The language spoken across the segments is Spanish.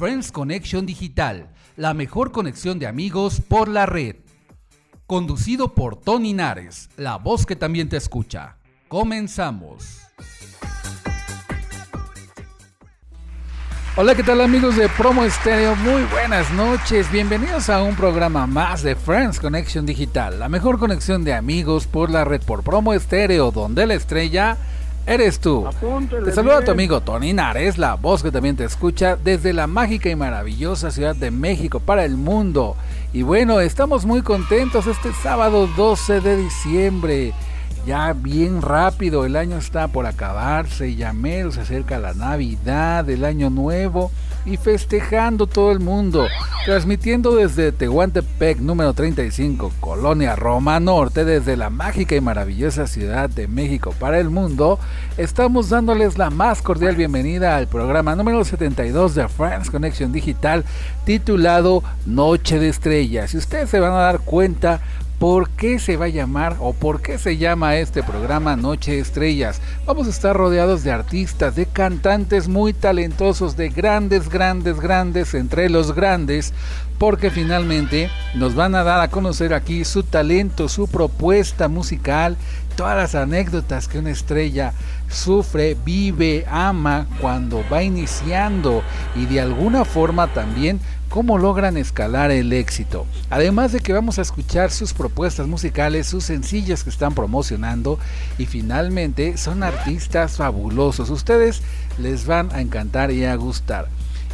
Friends Connection Digital, la mejor conexión de amigos por la red. Conducido por Tony Nares, la voz que también te escucha. Comenzamos. Hola, ¿qué tal amigos de Promo Estéreo? Muy buenas noches, bienvenidos a un programa más de Friends Connection Digital, la mejor conexión de amigos por la red por Promo Estéreo, donde la estrella eres tú. te saluda tu amigo Tony Nares, la voz que también te escucha desde la mágica y maravillosa Ciudad de México para el mundo. Y bueno, estamos muy contentos este sábado 12 de diciembre. Ya bien rápido, el año está por acabarse, ya menos se acerca la Navidad, el año nuevo y festejando todo el mundo, transmitiendo desde Tehuantepec número 35, Colonia Roma Norte, desde la mágica y maravillosa Ciudad de México para el mundo, estamos dándoles la más cordial bienvenida al programa número 72 de Friends Connection Digital titulado Noche de Estrellas. Y ustedes se van a dar cuenta por qué se va a llamar o por qué se llama este programa Noche Estrellas. Vamos a estar rodeados de artistas, de cantantes muy talentosos, de grandes, grandes, grandes, entre los grandes, porque finalmente nos van a dar a conocer aquí su talento, su propuesta musical, todas las anécdotas que una estrella sufre, vive, ama cuando va iniciando y de alguna forma también cómo logran escalar el éxito. Además de que vamos a escuchar sus propuestas musicales, sus sencillos que están promocionando y finalmente son artistas fabulosos. Ustedes les van a encantar y a gustar.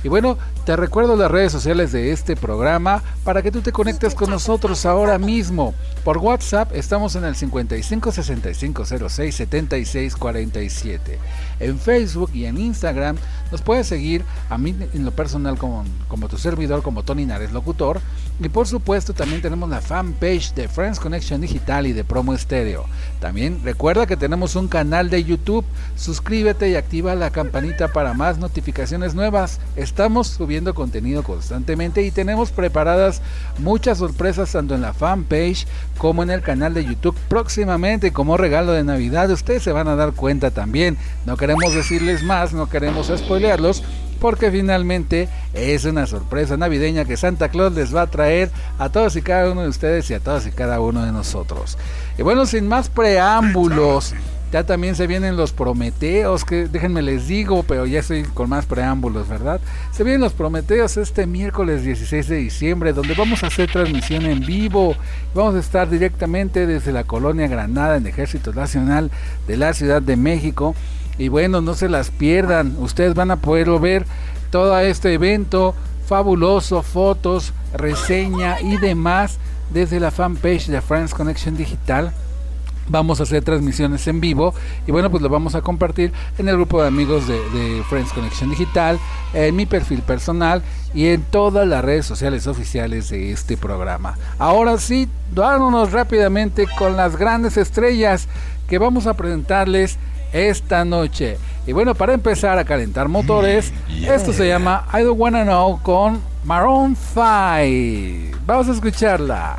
Y bueno, te recuerdo las redes sociales de este programa para que tú te conectes con nosotros ahora mismo. Por WhatsApp estamos en el 55 65 06 76 47. En Facebook y en Instagram nos puedes seguir a mí en lo personal como, como tu servidor, como Tony Nares Locutor. Y por supuesto también tenemos la fanpage de Friends Connection Digital y de Promo Estéreo. También recuerda que tenemos un canal de YouTube. Suscríbete y activa la campanita para más notificaciones nuevas. Estamos subiendo contenido constantemente y tenemos preparadas muchas sorpresas tanto en la fanpage como en el canal de YouTube próximamente como regalo de Navidad. Ustedes se van a dar cuenta también. No queremos decirles más, no queremos spoilearlos porque finalmente es una sorpresa navideña que Santa Claus les va a traer a todos y cada uno de ustedes y a todos y cada uno de nosotros. Y bueno, sin más preámbulos, ya también se vienen los Prometeos, que déjenme les digo, pero ya estoy con más preámbulos, ¿verdad? Se vienen los Prometeos este miércoles 16 de diciembre, donde vamos a hacer transmisión en vivo. Vamos a estar directamente desde la colonia Granada en Ejército Nacional de la Ciudad de México. Y bueno, no se las pierdan, ustedes van a poder ver todo este evento fabuloso, fotos, reseña y demás desde la fanpage de France Connection Digital vamos a hacer transmisiones en vivo y bueno pues lo vamos a compartir en el grupo de amigos de, Friends Connection Digital en mi perfil personal y en todas las redes sociales oficiales de este programa. Ahora sí vámonos rápidamente con las grandes estrellas que vamos a presentarles esta noche. Y bueno para empezar a calentar motores esto se llama I Don't Wanna Know con Maroon 5 vamos a escucharla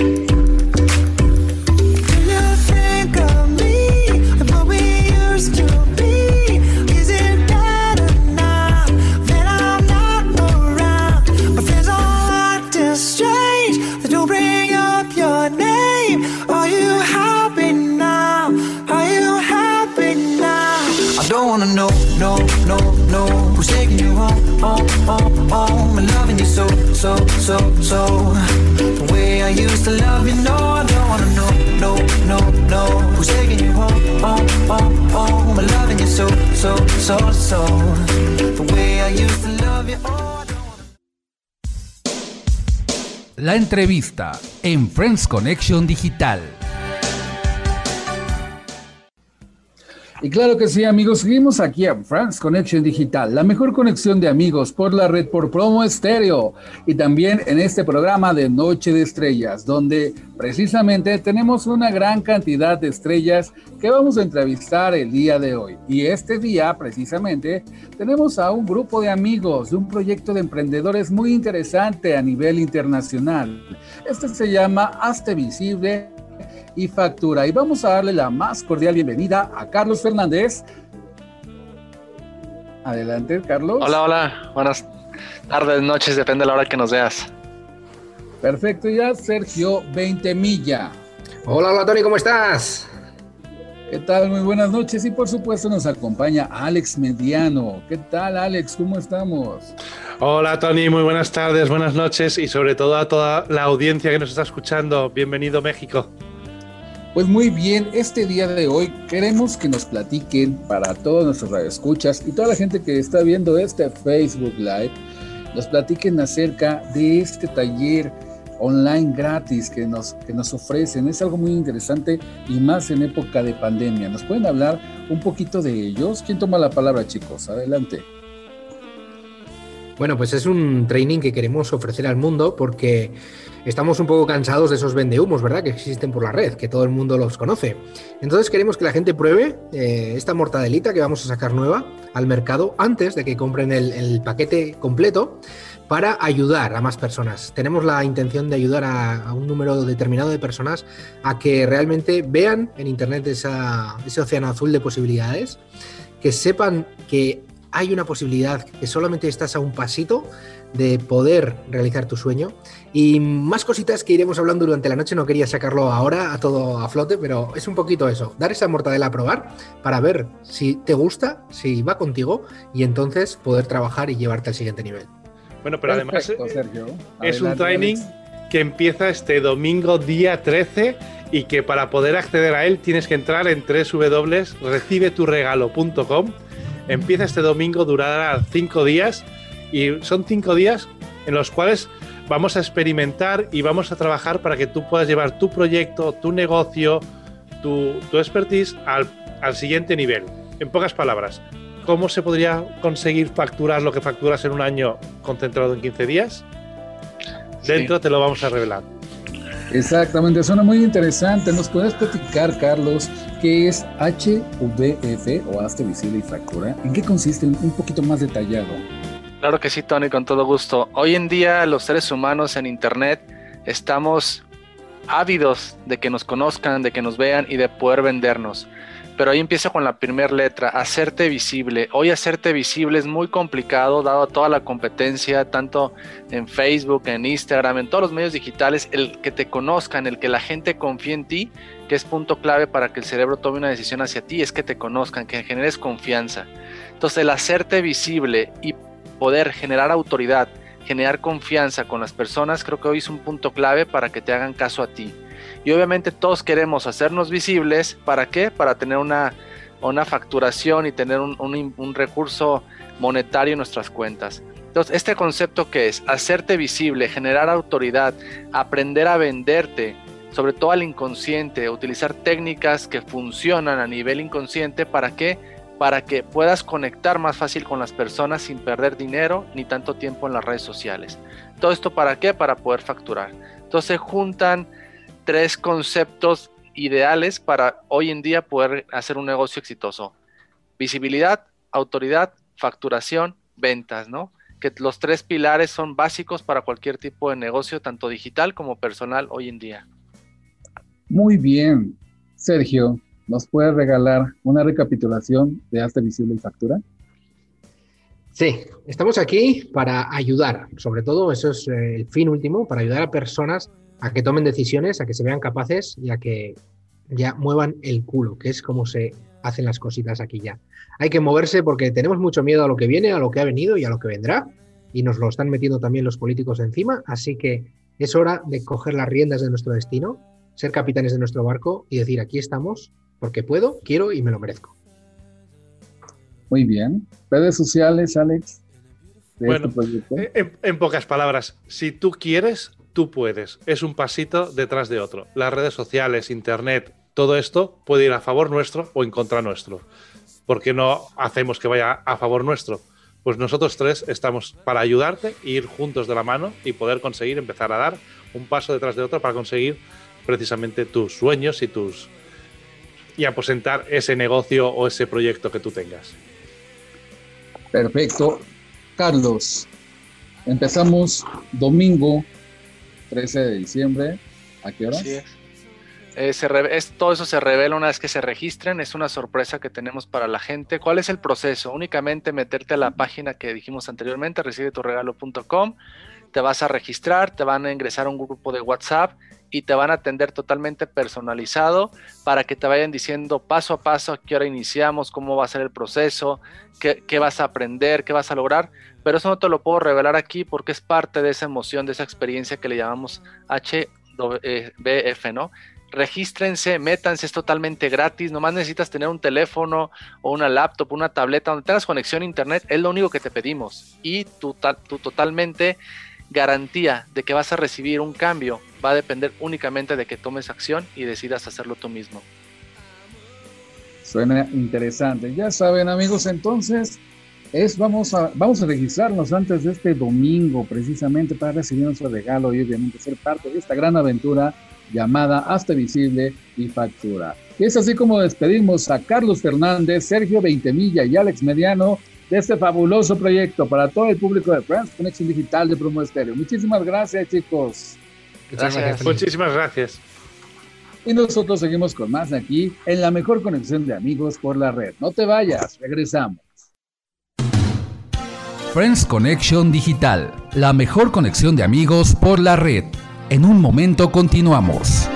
So, so, The I used to love you, no no, no, no. So, so, so, I used to love you, oh La entrevista en Friends Connection Digital. Y claro que sí, amigos, seguimos aquí a France Connection Digital, la mejor conexión de amigos por la red por promo estéreo y también en este programa de Noche de Estrellas, donde precisamente tenemos una gran cantidad de estrellas que vamos a entrevistar el día de hoy. Y este día, precisamente, tenemos a un grupo de amigos de un proyecto de emprendedores muy interesante a nivel internacional. Este se llama Hazte Visible y Factura. Y vamos a darle la más cordial bienvenida a Carlos Fernández. Adelante, Carlos. Hola, hola. Buenas tardes, noches, depende de la hora que nos veas. Perfecto, ya Sergio Veintemilla. Hola, hola, Tony, ¿cómo estás? ¿Qué tal? Muy buenas noches y por supuesto nos acompaña Alex Mediano. ¿Qué tal, Alex? ¿Cómo estamos? Hola, Tony, muy buenas tardes, buenas noches y sobre todo a toda la audiencia que nos está escuchando. Bienvenido, México. Pues muy bien, este día de hoy queremos que nos platiquen para todos nuestros radioescuchas y toda la gente que está viendo este Facebook Live, nos platiquen acerca de este taller online gratis que nos, que nos ofrecen. Es algo muy interesante y más en época de pandemia. ¿Nos pueden hablar un poquito de ellos? ¿Quién toma la palabra, chicos? Adelante. Bueno, pues es un training que queremos ofrecer al mundo porque estamos un poco cansados de esos vendehumos, ¿verdad? Que existen por la red, que todo el mundo los conoce. Entonces queremos que la gente pruebe eh, esta mortadelita que vamos a sacar nueva al mercado antes de que compren el, paquete completo para ayudar a más personas. Tenemos la intención de ayudar a, un número determinado de personas a que realmente vean en Internet ese océano azul de posibilidades, que sepan que hay una posibilidad, que solamente estás a un pasito de poder realizar tu sueño. Y más cositas que iremos hablando durante la noche, no quería sacarlo ahora a todo a flote, pero es un poquito eso, dar esa mortadela a probar para ver si te gusta, si va contigo y entonces poder trabajar y llevarte al siguiente nivel. Bueno, pero además eh, es un training que empieza este domingo día 13 y que para poder acceder a él tienes que entrar en www.recibeturregalo.com. Empieza este domingo, durará cinco días y son cinco días en los cuales vamos a experimentar y vamos a trabajar para que tú puedas llevar tu proyecto, tu negocio, tu, expertise al, siguiente nivel. En pocas palabras, ¿cómo se podría conseguir facturar lo que facturas en un año concentrado en 15 días? Dentro te lo vamos a revelar. Exactamente, suena muy interesante. ¿Nos puedes platicar, Carlos, qué es HVF o Hazte Visible y Factura? ¿En qué consiste un poquito más detallado? Claro que sí, Tony, con todo gusto. Hoy en día los seres humanos en Internet estamos ávidos de que nos conozcan, de que nos vean y de poder vendernos. Pero ahí empieza con la primera letra, hacerte visible. Hoy hacerte visible es muy complicado dado toda la competencia, tanto en Facebook, en Instagram, en todos los medios digitales, el que te conozcan, el que la gente confíe en ti, que es punto clave para que el cerebro tome una decisión hacia ti, es que te conozcan, que generes confianza. Entonces el hacerte visible y poder generar autoridad, generar confianza con las personas, creo que hoy es un punto clave para que te hagan caso a ti. Y obviamente todos queremos hacernos visibles, ¿para qué? Para tener una, una facturación y tener un, recurso monetario en nuestras cuentas. Entonces, este concepto que es hacerte visible, generar autoridad, aprender a venderte, sobre todo al inconsciente, utilizar técnicas que funcionan a nivel inconsciente para que para que puedas conectar más fácil con las personas sin perder dinero ni tanto tiempo en las redes sociales. ¿Todo esto para qué? Para poder facturar. Entonces juntan tres conceptos ideales para hoy en día poder hacer un negocio exitoso. Visibilidad, autoridad, facturación, ventas, ¿no? Que los tres pilares son básicos para cualquier tipo de negocio, tanto digital como personal hoy en día. Muy bien, Sergio. ¿Nos puede regalar una recapitulación de Hazte Visible y Factura? Sí, estamos aquí para ayudar, sobre todo eso es eh, el fin último, para ayudar a personas a que tomen decisiones, a que se vean capaces y a que ya muevan el culo, que es como se hacen las cositas aquí ya. Hay que moverse porque tenemos mucho miedo a lo que viene, a lo que ha venido y a lo que vendrá. Y nos lo están metiendo también los políticos encima. Así que es hora de coger las riendas de nuestro destino, ser capitanes de nuestro barco y decir, aquí estamos porque puedo, quiero y me lo merezco. Muy bien. Redes sociales, Alex. Bueno, este en, en, pocas palabras, si tú quieres, tú puedes. Es un pasito detrás de otro. Las redes sociales, internet, todo esto puede ir a favor nuestro o en contra nuestro. ¿Por qué no hacemos que vaya a favor nuestro? Pues nosotros tres estamos para ayudarte, ir juntos de la mano y poder conseguir empezar a dar un paso detrás de otro para conseguir precisamente tus sueños y tus y aposentar ese negocio o ese proyecto que tú tengas. Perfecto. Carlos, empezamos domingo 13 de diciembre. ¿A qué hora? Eh, es, todo eso se revela una vez que se registren, es una sorpresa que tenemos para la gente. ¿Cuál es el proceso? Únicamente meterte a la página que dijimos anteriormente, recibeturegalo.com, te vas a registrar, te van a ingresar a un grupo de WhatsApp y te van a atender totalmente personalizado para que te vayan diciendo paso a paso a qué hora iniciamos, cómo va a ser el proceso, qué, qué vas a aprender, qué vas a lograr. Pero eso no te lo puedo revelar aquí porque es parte de esa emoción, de esa experiencia que le llamamos HBF, ¿no? regístrense, métanse, es totalmente gratis, nomás necesitas tener un teléfono o una laptop, una tableta donde tengas conexión a internet, es lo único que te pedimos. Y tu, tu totalmente garantía de que vas a recibir un cambio va a depender únicamente de que tomes acción y decidas hacerlo tú mismo. Suena interesante. Ya saben amigos, entonces es vamos a vamos a registrarnos antes de este domingo precisamente para recibir nuestro regalo y obviamente ser parte de esta gran aventura llamada Hasta Visible y Factura. es así como despedimos a Carlos Fernández, Sergio Veintemilla y Alex Mediano de este fabuloso proyecto para todo el público de Friends Conexión Digital de Promo Estéreo. Muchísimas gracias, chicos. Gracias. Muchísimas gracias. Y nosotros seguimos con más aquí en la mejor conexión de amigos por la red. No te vayas, regresamos. Friends Connection Digital, la mejor conexión de amigos por la red. En un momento continuamos.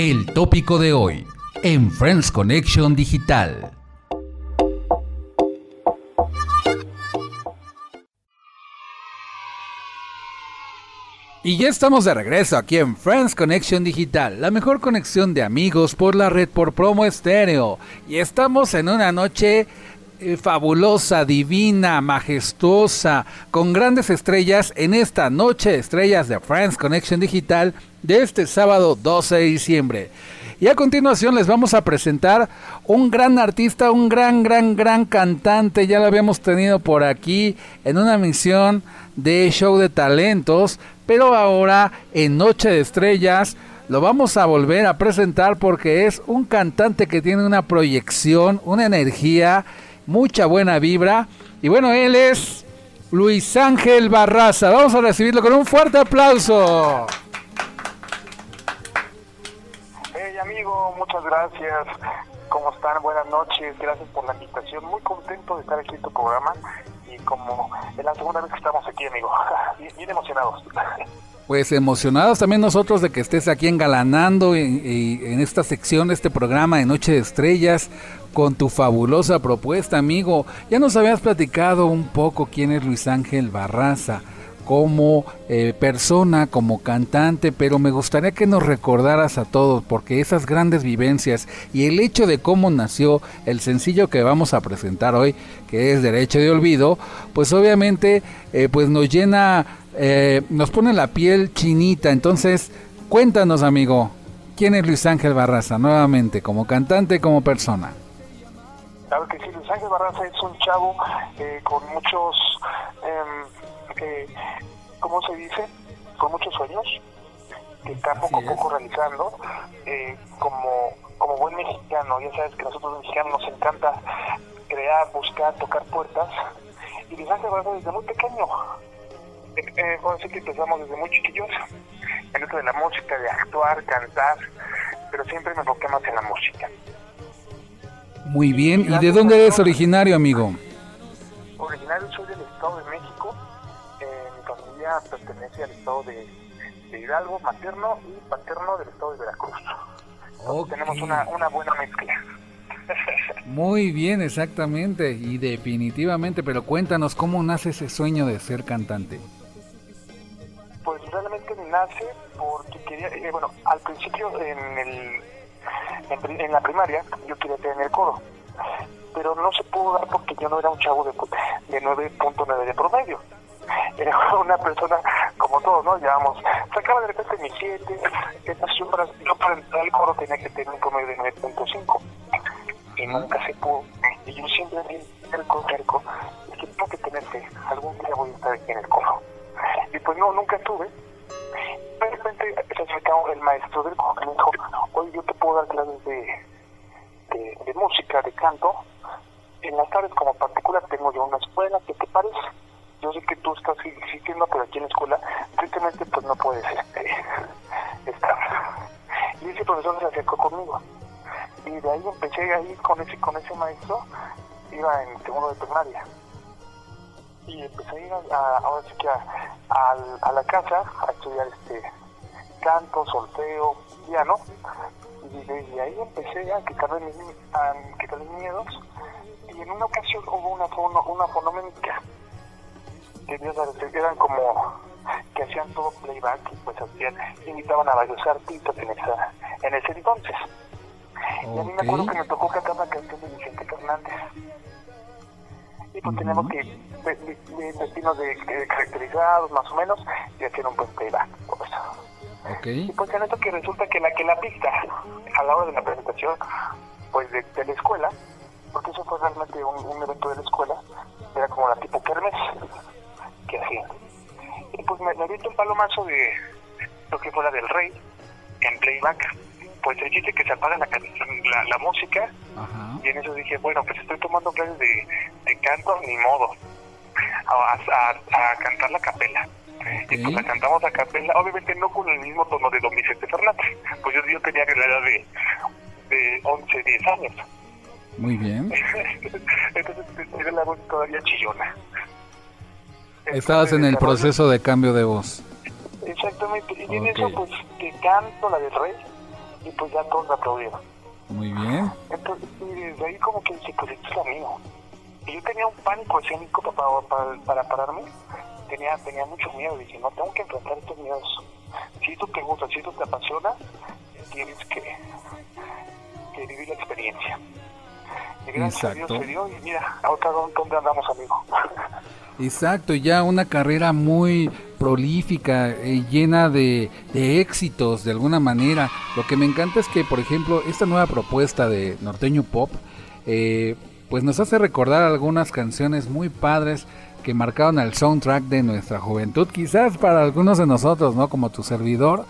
El tópico de hoy en Friends Connection Digital. Y ya estamos de regreso aquí en Friends Connection Digital, la mejor conexión de amigos por la red por promo estéreo. Y estamos en una noche eh, fabulosa, divina, majestuosa, con grandes estrellas en esta noche de estrellas de Friends Connection Digital de este sábado 12 de diciembre. Y a continuación les vamos a presentar un gran artista, un gran, gran, gran cantante. Ya lo habíamos tenido por aquí en una misión de show de talentos, pero ahora en Noche de Estrellas lo vamos a volver a presentar porque es un cantante que tiene una proyección, una energía mucha buena vibra. Y bueno, él es Luis Ángel Barraza. Vamos a recibirlo con un fuerte aplauso. Hey amigo, muchas gracias. ¿Cómo están? Buenas noches. Gracias por la invitación. Muy contento de estar aquí en tu programa. Y como es la segunda vez que estamos aquí, amigo. Bien, emocionados. Pues emocionados también nosotros de que estés aquí engalanando en, en esta sección, este programa de Noche de Estrellas, con tu fabulosa propuesta, amigo. Ya nos habías platicado un poco quién es Luis Ángel Barraza como eh, persona, como cantante, pero me gustaría que nos recordaras a todos, porque esas grandes vivencias y el hecho de cómo nació el sencillo que vamos a presentar hoy, que es Derecho de Olvido, pues obviamente eh, pues nos llena, eh, nos pone la piel chinita. Entonces, cuéntanos, amigo, ¿quién es Luis Ángel Barraza nuevamente, como cantante, como persona? Claro que sí, Luis Ángel Barraza es un chavo eh, con muchos, eh, ¿cómo se dice? Con muchos sueños, que está poco a poco realizando. Eh, como, como buen mexicano, ya sabes que nosotros los mexicanos nos encanta crear, buscar, tocar puertas. Y Luis Ángel Barraza desde muy pequeño, eh, eh, decir que empezamos desde muy chiquillos, en esto de la música, de actuar, cantar, pero siempre me enfoqué más en la música. Muy bien. ¿Y de dónde eres originario, amigo? Originario soy del Estado de México. Eh, mi familia pertenece al Estado de, de Hidalgo, materno y paterno del estado de Veracruz. Tenemos una, una buena mezcla. Muy bien, exactamente. Y definitivamente, pero cuéntanos cómo nace ese sueño de ser cantante. Pues realmente nace porque quería, eh, bueno, al principio en, el, en, la primaria yo quería tener coro, pero no se pudo dar porque yo no era un chavo de, de 9.9 de promedio. Era una persona como todos, ¿no? Llevamos, sacaba de repente mi 7, entonces yo para, yo para entrar al coro tenía que tener un promedio de 9.5 y nunca se pudo. Y yo siempre vi el concerco, es que tengo que tener fe, algún día voy a estar aquí en el coro. Y pues no, nunca estuve. De repente se acercó el maestro del coro que me dijo, oye, yo te puedo dar clases de, de, de música, de canto. En las tardes como particular tengo yo una escuela, ¿qué te parece? Yo sé que tú estás insistiendo, pero aquí en la escuela, tristemente pues no puedes este, estar. Y ese profesor se acercó conmigo. Y de ahí empecé a ir con ese, con ese maestro, iba en segundo de primaria y empecé a ir a, a- ahora sí que a, a la casa a estudiar este canto, solfeo, piano. Y desde ahí empecé a quitarle mis, a quitarle mis miedos. Y en una ocasión hubo una, fono, una fonométrica que eran como que hacían todo playback y pues hacían, invitaban a varios artistas en, esa, en ese entonces. Y a mí me acuerdo que me tocó cantar la canción de Vicente Fernández y pues tenemos que ve- ve- ve- vestirnos de, de caracterizados más o menos y hacer un buen playback por eso. Ok. Y pues en esto que resulta que la que la pista a la hora de la presentación pues de, de la escuela, porque eso fue realmente un, un evento de la escuela, era como la tipo kermes que hacían. Y pues me, me aviento un palomazo de lo que fue la del rey en playback. Pues el chiste que se apaga la, la, la música Ajá. y en eso dije, bueno, pues estoy tomando clases de, de canto, ni modo, a, a- a cantar la capela. Y pues la cantamos a capela, obviamente no con el mismo tono de Don Vicente Fernández, pues yo, yo tenía la edad de, de 11, 10 años. Muy bien. Entonces tenía la voz todavía chillona. Estabas en el proceso de cambio de voz. Exactamente, y en eso pues que canto la del rey y pues ya todos la aplaudieron. Muy bien. Entonces, y desde ahí como que dije, pues esto es lo mío. Y yo tenía un pánico escénico para, para, para pararme. Tenía, tenía mucho miedo. Dije, no, tengo que enfrentar estos miedos. Si esto te gusta, si esto te apasiona, tienes que, que vivir la experiencia. Y gracias a Dios Exacto. se dio y mira, ahora dónde andamos, amigo. Exacto, ya una carrera muy prolífica, eh, llena de, éxitos de alguna manera. Lo que me encanta es que, por ejemplo, esta nueva propuesta de Norteño Pop, eh, pues nos hace recordar algunas canciones muy padres que marcaron el soundtrack de nuestra juventud, quizás para algunos de nosotros, ¿no? Como tu servidor.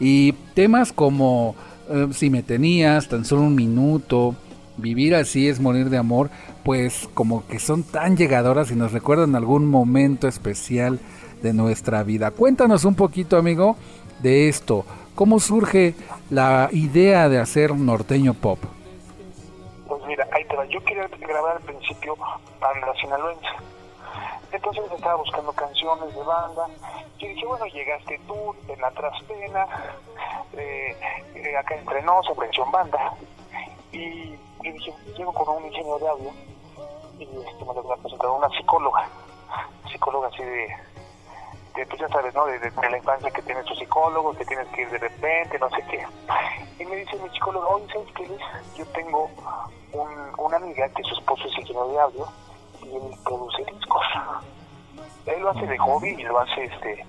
Y temas como eh, Si me tenías, tan solo un minuto, Vivir así es morir de amor, pues como que son tan llegadoras y nos recuerdan algún momento especial de nuestra vida. Cuéntanos un poquito, amigo, de esto. ¿Cómo surge la idea de hacer norteño pop? Pues mira, ahí te va. Yo quería grabar al principio banda sinaloense. Entonces estaba buscando canciones de banda. Y dije, bueno, llegaste tú, pena tras pena, eh, eh, acá entre nos, versión banda. Y yo dije, llego con un ingeniero de audio y este, me lo voy a presentar a una psicóloga. Psicóloga así de, de pues ya sabes, ¿no? De, de- de la infancia que tienes tu psicólogo, que tienes que ir de repente, no sé qué. Y me dice mi psicólogo, oye, ¿sabes qué, Luis? Yo tengo un, una amiga que su esposo es ingeniero de audio y él produce discos. Él lo hace de hobby y lo hace este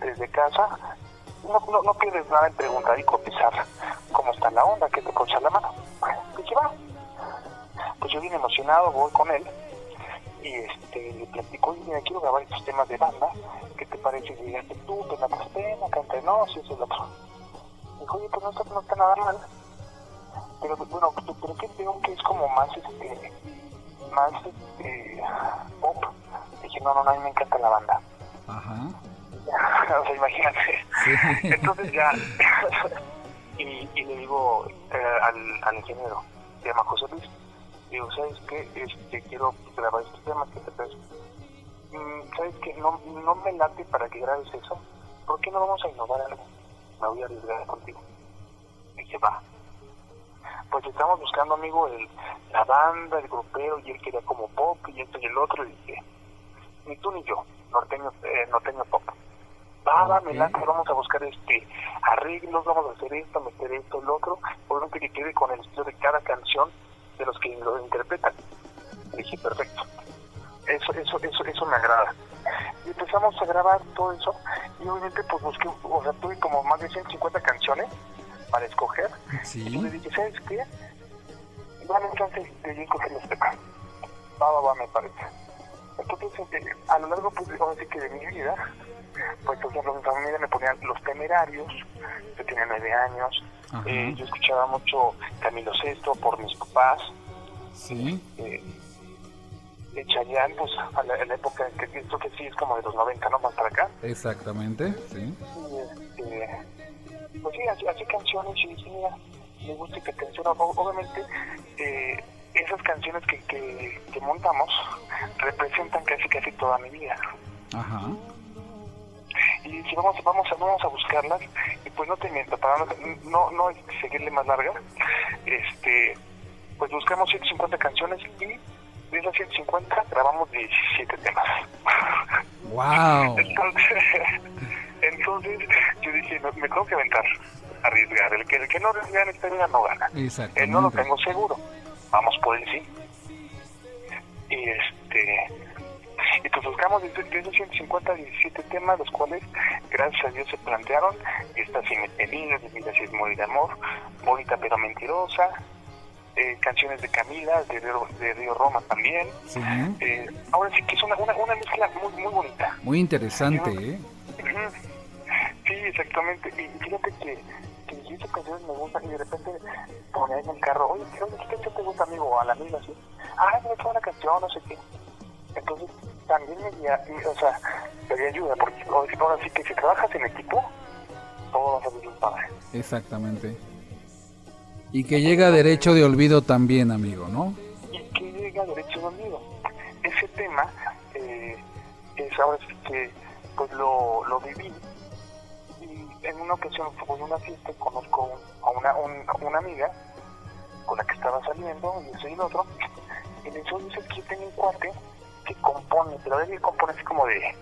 desde casa. No, no, no pierdes nada en preguntar y cotizar cómo está la onda, que te echar la mano. Dije, va. Pues yo bien emocionado voy con él y este le platico, oye, mira, quiero grabar estos temas de banda, ¿qué te parece si llegaste tú, pena tras pena, canta y eso y lo otro? Dijo, oye, pues no está, no está nada mal. Pero bueno, pero que veo que es como más este más este pop. Dije, no, no, no, a mí me encanta la banda. Ajá. o sea, imagínate. Sí. Entonces ya, y, y le digo eh, al, al ingeniero, se llama José Luis, digo, ¿sabes qué? Este, quiero grabar este tema, ¿qué te parece? Mm, ¿Sabes qué? No, no me late para que grabes eso, ¿por qué no vamos a innovar algo? Me voy a arriesgar contigo. Y dije, va. Pues estamos buscando, amigo, el, la banda, el grupero, y él quería como pop, y esto y el otro, y dije, ni tú ni yo, norteño, eh, norteño pop. Va, va, me late, vamos a buscar este arreglos, vamos a hacer esto, meter esto, el otro, obviamente que quede con el estilo de cada canción de los que lo interpretan. Y dije, perfecto. Eso, eso, eso, eso me agrada. Y empezamos a grabar todo eso, y obviamente pues busqué, o sea, tuve como más de 150 canciones para escoger. Sí. Y le dije, ¿sabes qué? Dame chance de yo escoger los temas. Va, va, va, me parece. Entonces, eh, a lo largo, pues, ahora sí que de mi vida, pues, por ejemplo, mi familia me ponían Los Temerarios, yo tenía nueve años. Eh, yo escuchaba mucho Camilo Sesto por mis papás, Sí. eh, de Chayanne, pues, a la, época en que esto que sí es como de los 90, ¿no? Más para acá. Exactamente. Sí. Y, este, pues sí, así, así canciones y dije, mira, me gusta canción. O- Obviamente, eh, esas canciones que, que, que montamos representan casi casi toda mi vida. Ajá. Y si vamos, vamos, a, vamos a buscarlas, y pues no te miento, para no, no, seguirle más larga, este, pues buscamos 150 canciones y de esas 150 grabamos 17 temas. Wow. Entonces, entonces yo dije, me, me tengo que aventar, arriesgar. El que, el que no arriesga en esta vida no gana. Exactamente. no lo tengo seguro. Vamos por el sí. Y este. Y pues buscamos de, de esos 150 17 temas, los cuales, gracias a Dios, se plantearon. Esta sí me tenía, de vida sí es muy de amor, bonita pero mentirosa. eh, canciones de Camila, de, Río- de Río Roma también. Sí. Eh, ahora sí que es una, una, una mezcla muy, muy bonita. Muy interesante, ¿eh? Sí, exactamente. Y fíjate que, que estas canciones me gustan y de repente ponía en el carro, oye, ¿qué, ¿qué canción te gusta, amigo? O a la amiga, así. Ah, me gusta una canción, no sé qué. Entonces, también y, o sea, ayuda, porque ahora sí- que si trabajas en equipo, todo va a salir padre. Exactamente. Y que llega derecho de olvido también, amigo, ¿no? y que llega derecho de olvido. Ese tema eh, es ahora sí que pues lo, lo viví y en una ocasión en una fiesta conozco a una, un- una amiga con la que estaba saliendo y eso y lo otro y le dice, oye, es que yo tengo un cuate que compone, pero él compone así como de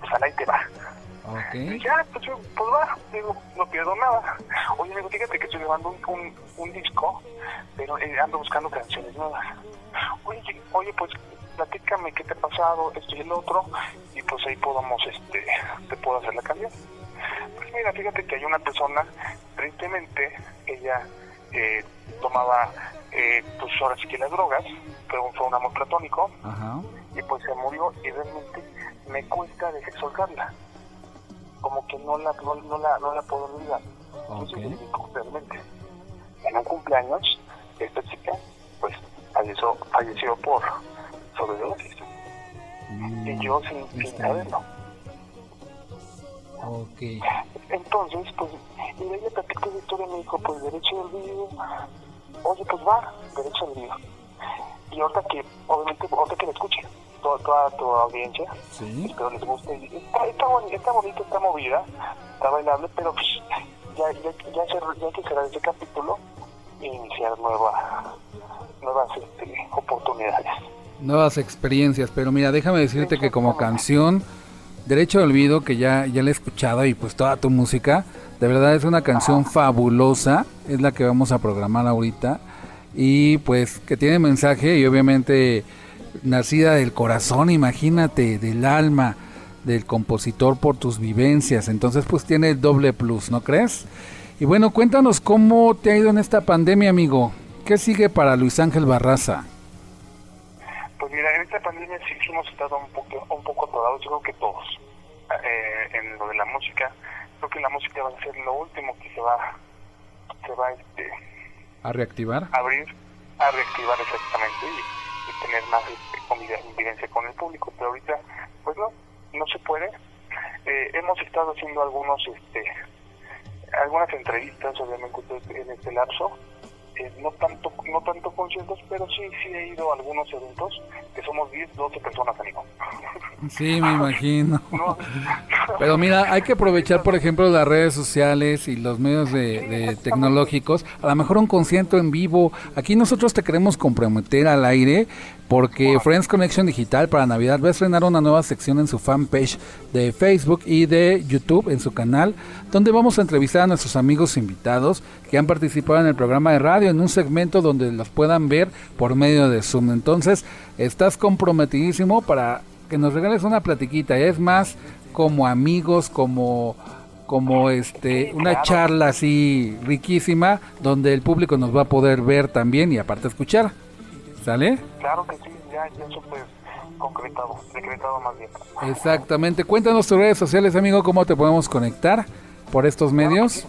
pues al ahí te va. Y ya, pues, yo, pues va, digo, no pierdo nada. Oye, amigo, fíjate que estoy grabando un, un, un disco, pero eh, ando buscando canciones nuevas. Oye, oye, pues platícame qué te ha pasado, esto y el otro, y pues ahí podamos, este, te puedo hacer la canción. Pues mira, fíjate que hay una persona, tristemente, ella eh, tomaba, eh, pues ahora sí que las drogas, pero fue un amor platónico, Ajá. Y pues se murió y realmente me cuesta soltarla. Como que no la no, no la no la puedo olvidar. Entonces, Ok. yo digo, realmente. En un cumpleaños esta chica pues falleció falleció por sobredosis. Mm, y yo sin, saberlo. Ok. entonces pues y de ella platicó la historia me dijo pues derecho de olvido oye pues va derecho de olvido y ahorita que obviamente ahorita que la escuche toda, toda tu audiencia Sí. espero les guste. Está, está, boni- está bonita, está movida, está bailable, pero pues, ya, ya, ya, cer- ya hay que cerrar ese capítulo e iniciar nueva, nuevas este, oportunidades. Nuevas experiencias, pero mira, déjame decirte que como canción, Derecho de Olvido, que ya, ya la he escuchado y pues toda tu música, de verdad es una canción fabulosa, es la que vamos a programar ahorita y pues que tiene mensaje y obviamente nacida del corazón, imagínate, del alma del compositor por tus vivencias, entonces pues tiene el doble plus, ¿no crees? Y bueno, cuéntanos cómo te ha ido en esta pandemia, amigo. ¿Qué sigue para Luis Ángel Barraza? Pues mira, en esta pandemia sí sí hemos estado un poco, un poco atorados, yo creo que todos, eh, en lo de la música. Creo que la música va a ser lo último que se va, se va este, ¿A reactivar? abrir, a reactivar exactamente y, y tener más este, convivencia con el público. Pero ahorita, pues no, no se puede. Eh, hemos estado haciendo algunos, este, algunas entrevistas, obviamente, en este lapso, eh, no tanto no tanto conciertos, pero sí, sí he ido a algunos eventos, que somos 10, 12 personas, amigo. Sí, me imagino. Pero mira, hay que aprovechar, por ejemplo, las redes sociales y los medios de, tecnológicos. A lo mejor un concierto en vivo. Aquí nosotros te queremos comprometer al aire porque Friends Connection Digital para Navidad va a estrenar una nueva sección en su fanpage de Facebook y de YouTube en su canal, donde vamos a entrevistar a nuestros amigos invitados que han participado en el programa de radio en un segmento donde los puedan ver por medio de Zoom. Entonces, estás comprometidísimo para que nos regales una platiquita, es más como amigos, como como este una charla así riquísima donde el público nos va a poder ver también y aparte escuchar. ¿Sale? Claro que sí, ya, ya eso pues concretado, decretado más bien. Exactamente. Cuéntanos tus redes sociales, amigo, cómo te podemos conectar por estos medios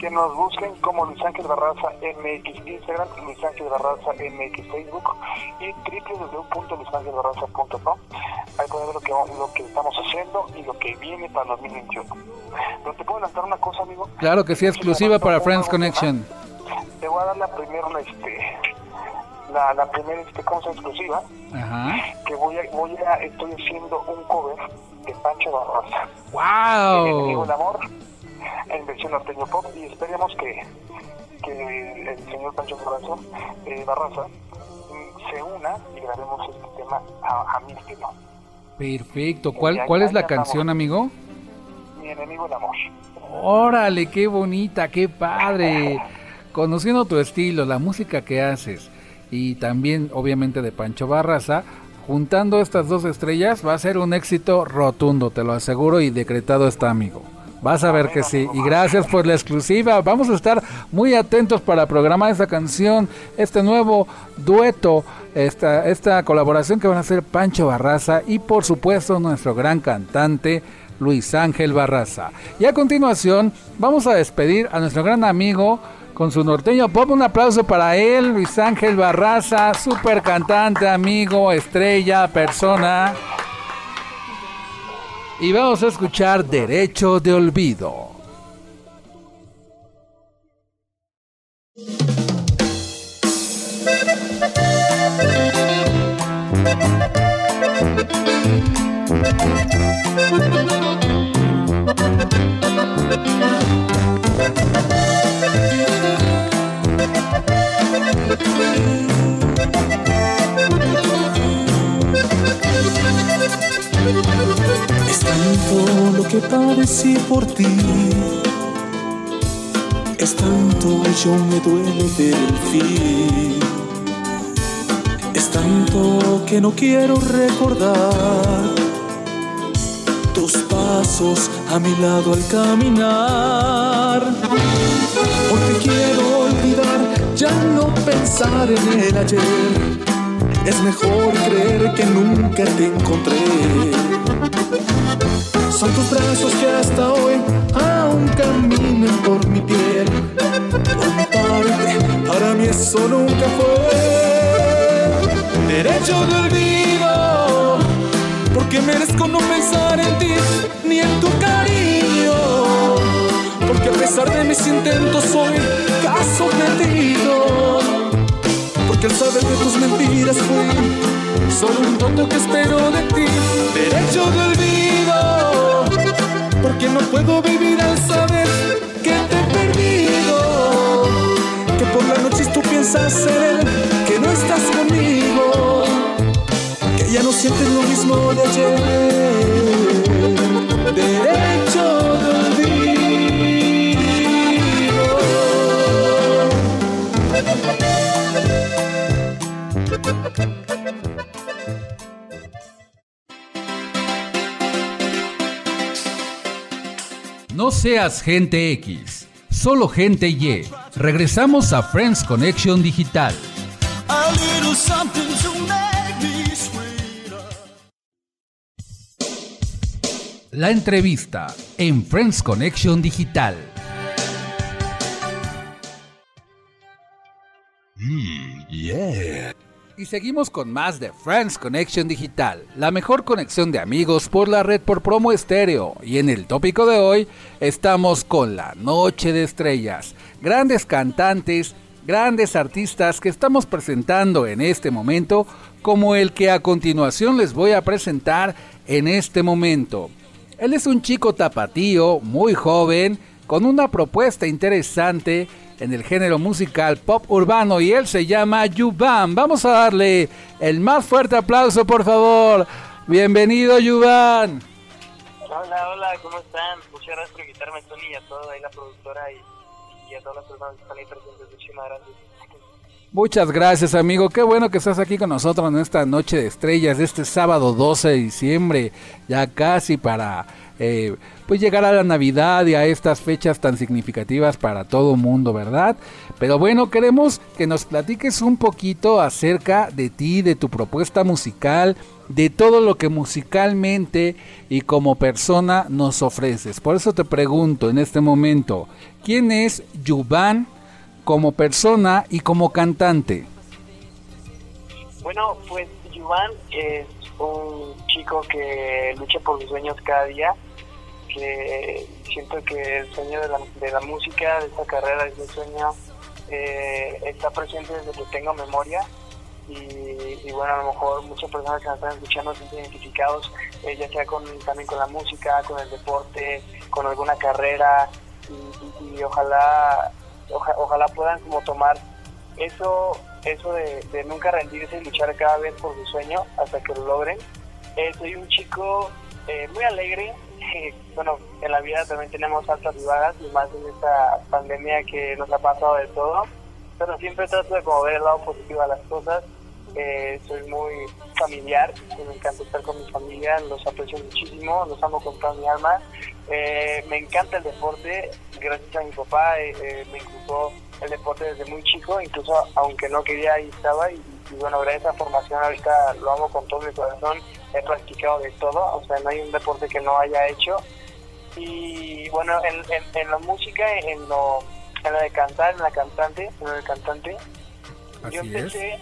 que nos busquen como Luis Ángel Barraza MX Instagram, Luis Ángel Barraza MX Facebook y www.luisangelbarraza.com. Ahí pueden ver lo que, lo que estamos haciendo y lo que viene para 2021. Pero te puedo adelantar una cosa, amigo. Claro que sí, exclusiva para Friends Connection. Te voy a dar la primera, este, la, la primera, este, cosa exclusiva. Ajá. Que voy a, voy a, estoy haciendo un cover de Pancho Barraza. ¡Wow! El amor en versión norteño pop y esperemos que, que el señor Pancho Barraza, eh, Barraza mm, se una y grabemos este tema a, a mi estilo. Perfecto. ¿Cuál, cuál es la canción, amigo? Mi enemigo el amor. Órale, qué bonita, qué padre. Conociendo tu estilo, la música que haces y también obviamente de Pancho Barraza, juntando estas dos estrellas va a ser un éxito rotundo, te lo aseguro y decretado está, amigo. Vas a ver que sí. Y gracias por la exclusiva. Vamos a estar muy atentos para programar esta canción, este nuevo dueto, esta, esta colaboración que van a hacer Pancho Barraza y por supuesto nuestro gran cantante Luis Ángel Barraza. Y a continuación vamos a despedir a nuestro gran amigo con su norteño pop. Un aplauso para él, Luis Ángel Barraza, super cantante, amigo, estrella, persona y vamos a escuchar Derecho de Olvido. tanto lo que padecí por ti. Es tanto yo me duele del fin. Es tanto que no quiero recordar tus pasos a mi lado al caminar. Porque quiero pensar en el ayer. Es mejor creer que nunca te encontré son tus brazos que hasta hoy aún caminan por mi piel. Por mi parte, para mí eso nunca fue derecho de olvido. Porque merezco no pensar en ti ni en tu cariño. Porque a pesar de mis intentos soy caso perdido. Porque al saber de tus mentiras fui solo un tonto que espero de ti. Derecho de olvido porque no puedo vivir al saber que te he perdido. Que por las noches tú piensas ser él, que no estás conmigo, que ya no sientes lo mismo de ayer. Derecho seas gente X, solo gente Y. Regresamos a Friends Connection Digital. La entrevista en Friends Connection Digital. Y seguimos con más de Friends Connection Digital, la mejor conexión de amigos por la red por promo estéreo. Y en el tópico de hoy estamos con la Noche de Estrellas, grandes cantantes, grandes artistas que estamos presentando en este momento, como el que a continuación les voy a presentar en este momento. Él es un chico tapatío, muy joven, con una propuesta interesante en el género musical pop urbano y él se llama Yuban. Vamos a darle el más fuerte aplauso, por favor. Bienvenido, Yuban. Hola, hola, ¿cómo están? Muchas gracias por invitarme, Tony, y a toda ahí la productora y, y a todas las personas que están ahí presentes. Muchísimas gracias. Muchas gracias, amigo. Qué bueno que estás aquí con nosotros en esta noche de estrellas de este sábado 12 de diciembre, ya casi para eh, pues llegar a la Navidad y a estas fechas tan significativas para todo mundo, ¿verdad? Pero bueno, queremos que nos platiques un poquito acerca de ti, de tu propuesta musical, de todo lo que musicalmente y como persona nos ofreces. Por eso te pregunto en este momento, ¿quién es Yuban como persona y como cantante? Bueno, pues Yuban es un chico que lucha por sus sueños cada día, que siento que el sueño de la, de la música, de esta carrera, de ese sueño, eh, está presente desde que tengo memoria. Y, bueno, a lo mejor muchas personas que nos están escuchando se sienten identificados, eh, ya sea con, también con la música, con el deporte, con alguna carrera, y, ojalá, ojalá puedan como tomar eso eso de, nunca rendirse y luchar cada vez por su sueño hasta que lo logren. Eh, soy un chico muy alegre, bueno, en la vida también tenemos altas y bajas, y más en esta pandemia que nos ha pasado de todo, pero siempre trato de como ver el lado positivo a las cosas. Eh, soy muy familiar, me encanta estar con mi familia, los aprecio muchísimo, los amo con toda mi alma. Eh, me encanta el deporte, gracias a mi papá eh, me inculcó el deporte desde muy chico, incluso aunque no quería ahí estaba y, y bueno, gracias a esa formación ahorita lo amo con todo mi corazón he practicado de todo, o sea, no hay un deporte que no haya hecho. Y bueno, en, en, la música, en lo, en de cantar, en la cantante, en el cantante, yo empecé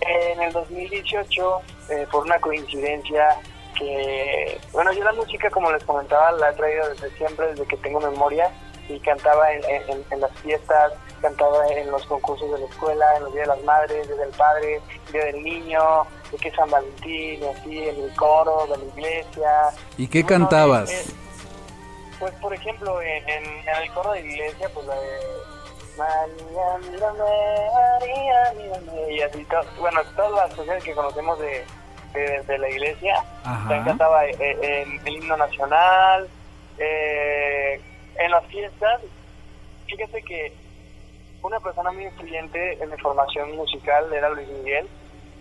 en el 2018 eh, por una coincidencia que, bueno, yo la música, como les comentaba, la he traído desde siempre, desde que tengo memoria, y cantaba en, en las fiestas, cantaba en los concursos de la escuela, en los días de las madres, desde el padre, día del niño, de que San Valentín, así, en el coro de la iglesia. ¿Y qué cantabas? pues, por ejemplo, en, en, el coro de la iglesia, pues la de María, mírame, María, mírame, y así, todo, bueno, todas las canciones que conocemos de, de, la iglesia, también cantaba eh, en el himno nacional, eh, en las fiestas, fíjate que una persona muy influyente en mi formación musical era Luis Miguel.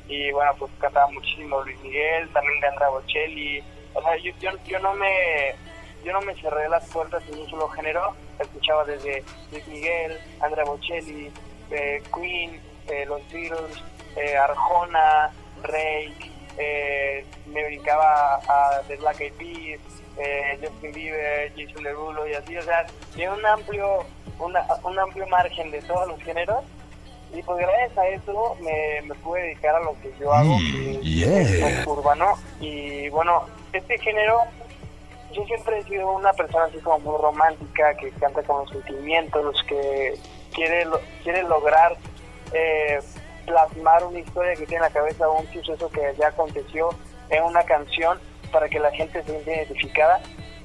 Y bueno pues cantaba muchísimo Luis Miguel también de Andrea Bocelli. O sea yo, yo, no me yo no me cerré las puertas en un solo género. Escuchaba desde Luis Miguel Andrea Bocelli eh, Queen eh, los Beatles eh, Arjona Rey me dedicaba a The Black Eyed Peas Justin Bieber Jason Derulo y así o sea tiene un amplio un amplio margen de todos los géneros. Y pues gracias a eso me, me pude dedicar a lo que yo hago, mm, que es urbano. Y bueno, este género, yo siempre he sido una persona así como muy romántica, que canta con los sentimientos, que quiere, quiere lograr eh, plasmar una historia que tiene en la cabeza, un suceso que ya aconteció en una canción para que la gente se sienta identificada